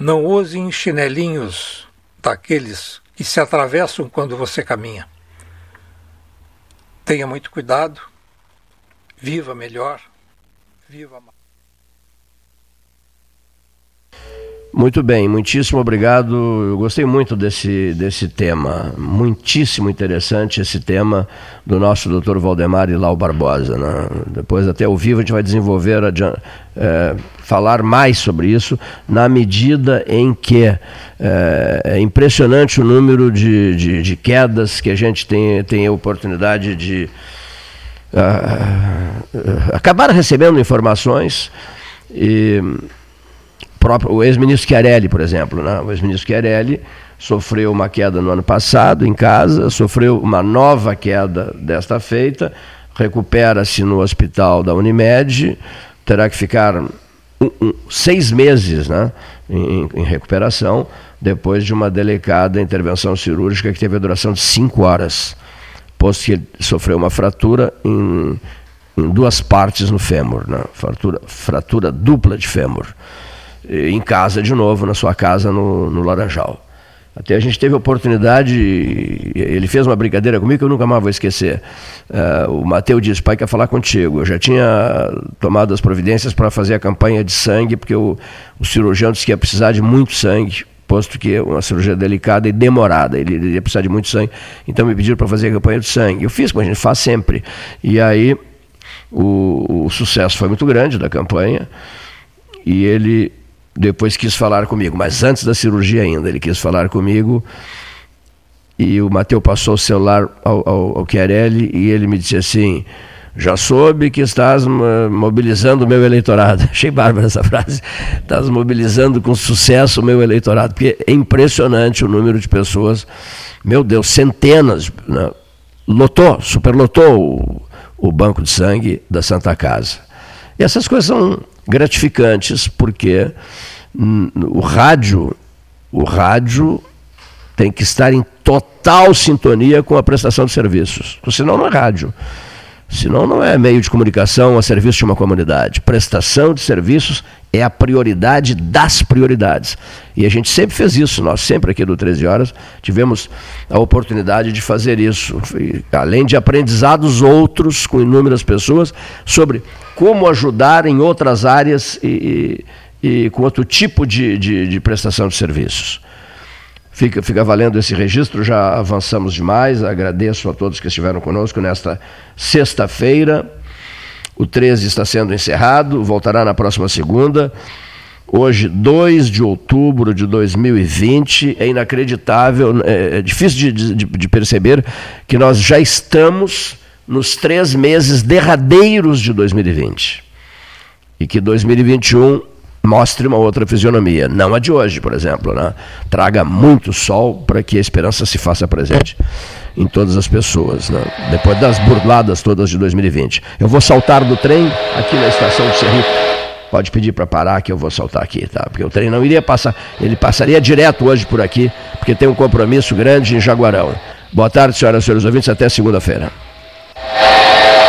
Não usem chinelinhos daqueles que se atravessam quando você caminha. Tenha muito cuidado. Viva melhor. Viva mais. Muito bem, muitíssimo obrigado. Eu gostei muito desse, desse tema. Muitíssimo interessante esse tema do nosso doutor Valdemar e Lau Barbosa. Né? Depois, até ao vivo, a gente vai desenvolver, é, falar mais sobre isso, na medida em que é, é impressionante o número de, de, de, quedas que a gente tem, tem a oportunidade de uh, acabar recebendo informações. E o ex-ministro Chiarelli, por exemplo, né? o ex-ministro Chiarelli sofreu uma queda no ano passado em casa, sofreu uma nova queda desta feita, recupera-se no hospital da Unimed, terá que ficar um, um, seis meses né, em, em, recuperação, depois de uma delicada intervenção cirúrgica que teve a duração de cinco horas, posto que ele sofreu uma fratura em, em duas partes no fêmur, né, fratura, fratura dupla de fêmur em casa de novo, na sua casa no, no Laranjal. Até a gente teve a oportunidade, ele fez uma brincadeira comigo que eu nunca mais vou esquecer. Uh, o Mateu disse, pai, quer falar contigo. Eu já tinha tomado as providências para fazer a campanha de sangue, porque o, o cirurgião disse que ia precisar de muito sangue, posto que é uma cirurgia delicada e demorada, ele, ele ia precisar de muito sangue. Então me pediram para fazer a campanha de sangue. Eu fiz, como a gente faz sempre. E aí o, o sucesso foi muito grande da campanha, e ele depois quis falar comigo, mas antes da cirurgia ainda, ele quis falar comigo. E o Mateu passou o celular ao, ao, ao Chiarelli e ele me disse assim: Já soube que estás mobilizando o meu eleitorado. Achei bárbara essa frase. Estás mobilizando com sucesso o meu eleitorado, porque é impressionante o número de pessoas. Meu Deus, centenas. Né? Lotou, superlotou o, o banco de sangue da Santa Casa. E essas coisas são gratificantes, porque hum, o rádio, o rádio tem que estar em total sintonia com a prestação de serviços. Senão não é rádio. Senão não é meio de comunicação a serviço de uma comunidade. Prestação de serviços é a prioridade das prioridades. E a gente sempre fez isso. Nós sempre aqui do 13 Horas tivemos a oportunidade de fazer isso. Além de aprendizados outros com inúmeras pessoas sobre como ajudar em outras áreas e, e, e com outro tipo de, de, de, prestação de serviços. Fica, fica valendo esse registro, já avançamos demais. Agradeço a todos que estiveram conosco nesta sexta-feira. O 13 está sendo encerrado, voltará na próxima segunda. Hoje, 2 de outubro de 2020, é inacreditável, é, é difícil de, de, de perceber que nós já estamos nos três meses derradeiros de 2020. E que 2021 mostre uma outra fisionomia, não a de hoje, por exemplo. Né? Traga muito sol para que a esperança se faça presente em todas as pessoas, né? depois das burladas todas de 2020. Eu vou saltar do trem aqui na estação de Serrito. Pode pedir para parar que eu vou saltar aqui, tá? Porque o trem não iria passar, ele passaria direto hoje por aqui, porque tem um compromisso grande em Jaguarão. Boa tarde, senhoras e senhores ouvintes, até segunda-feira. É.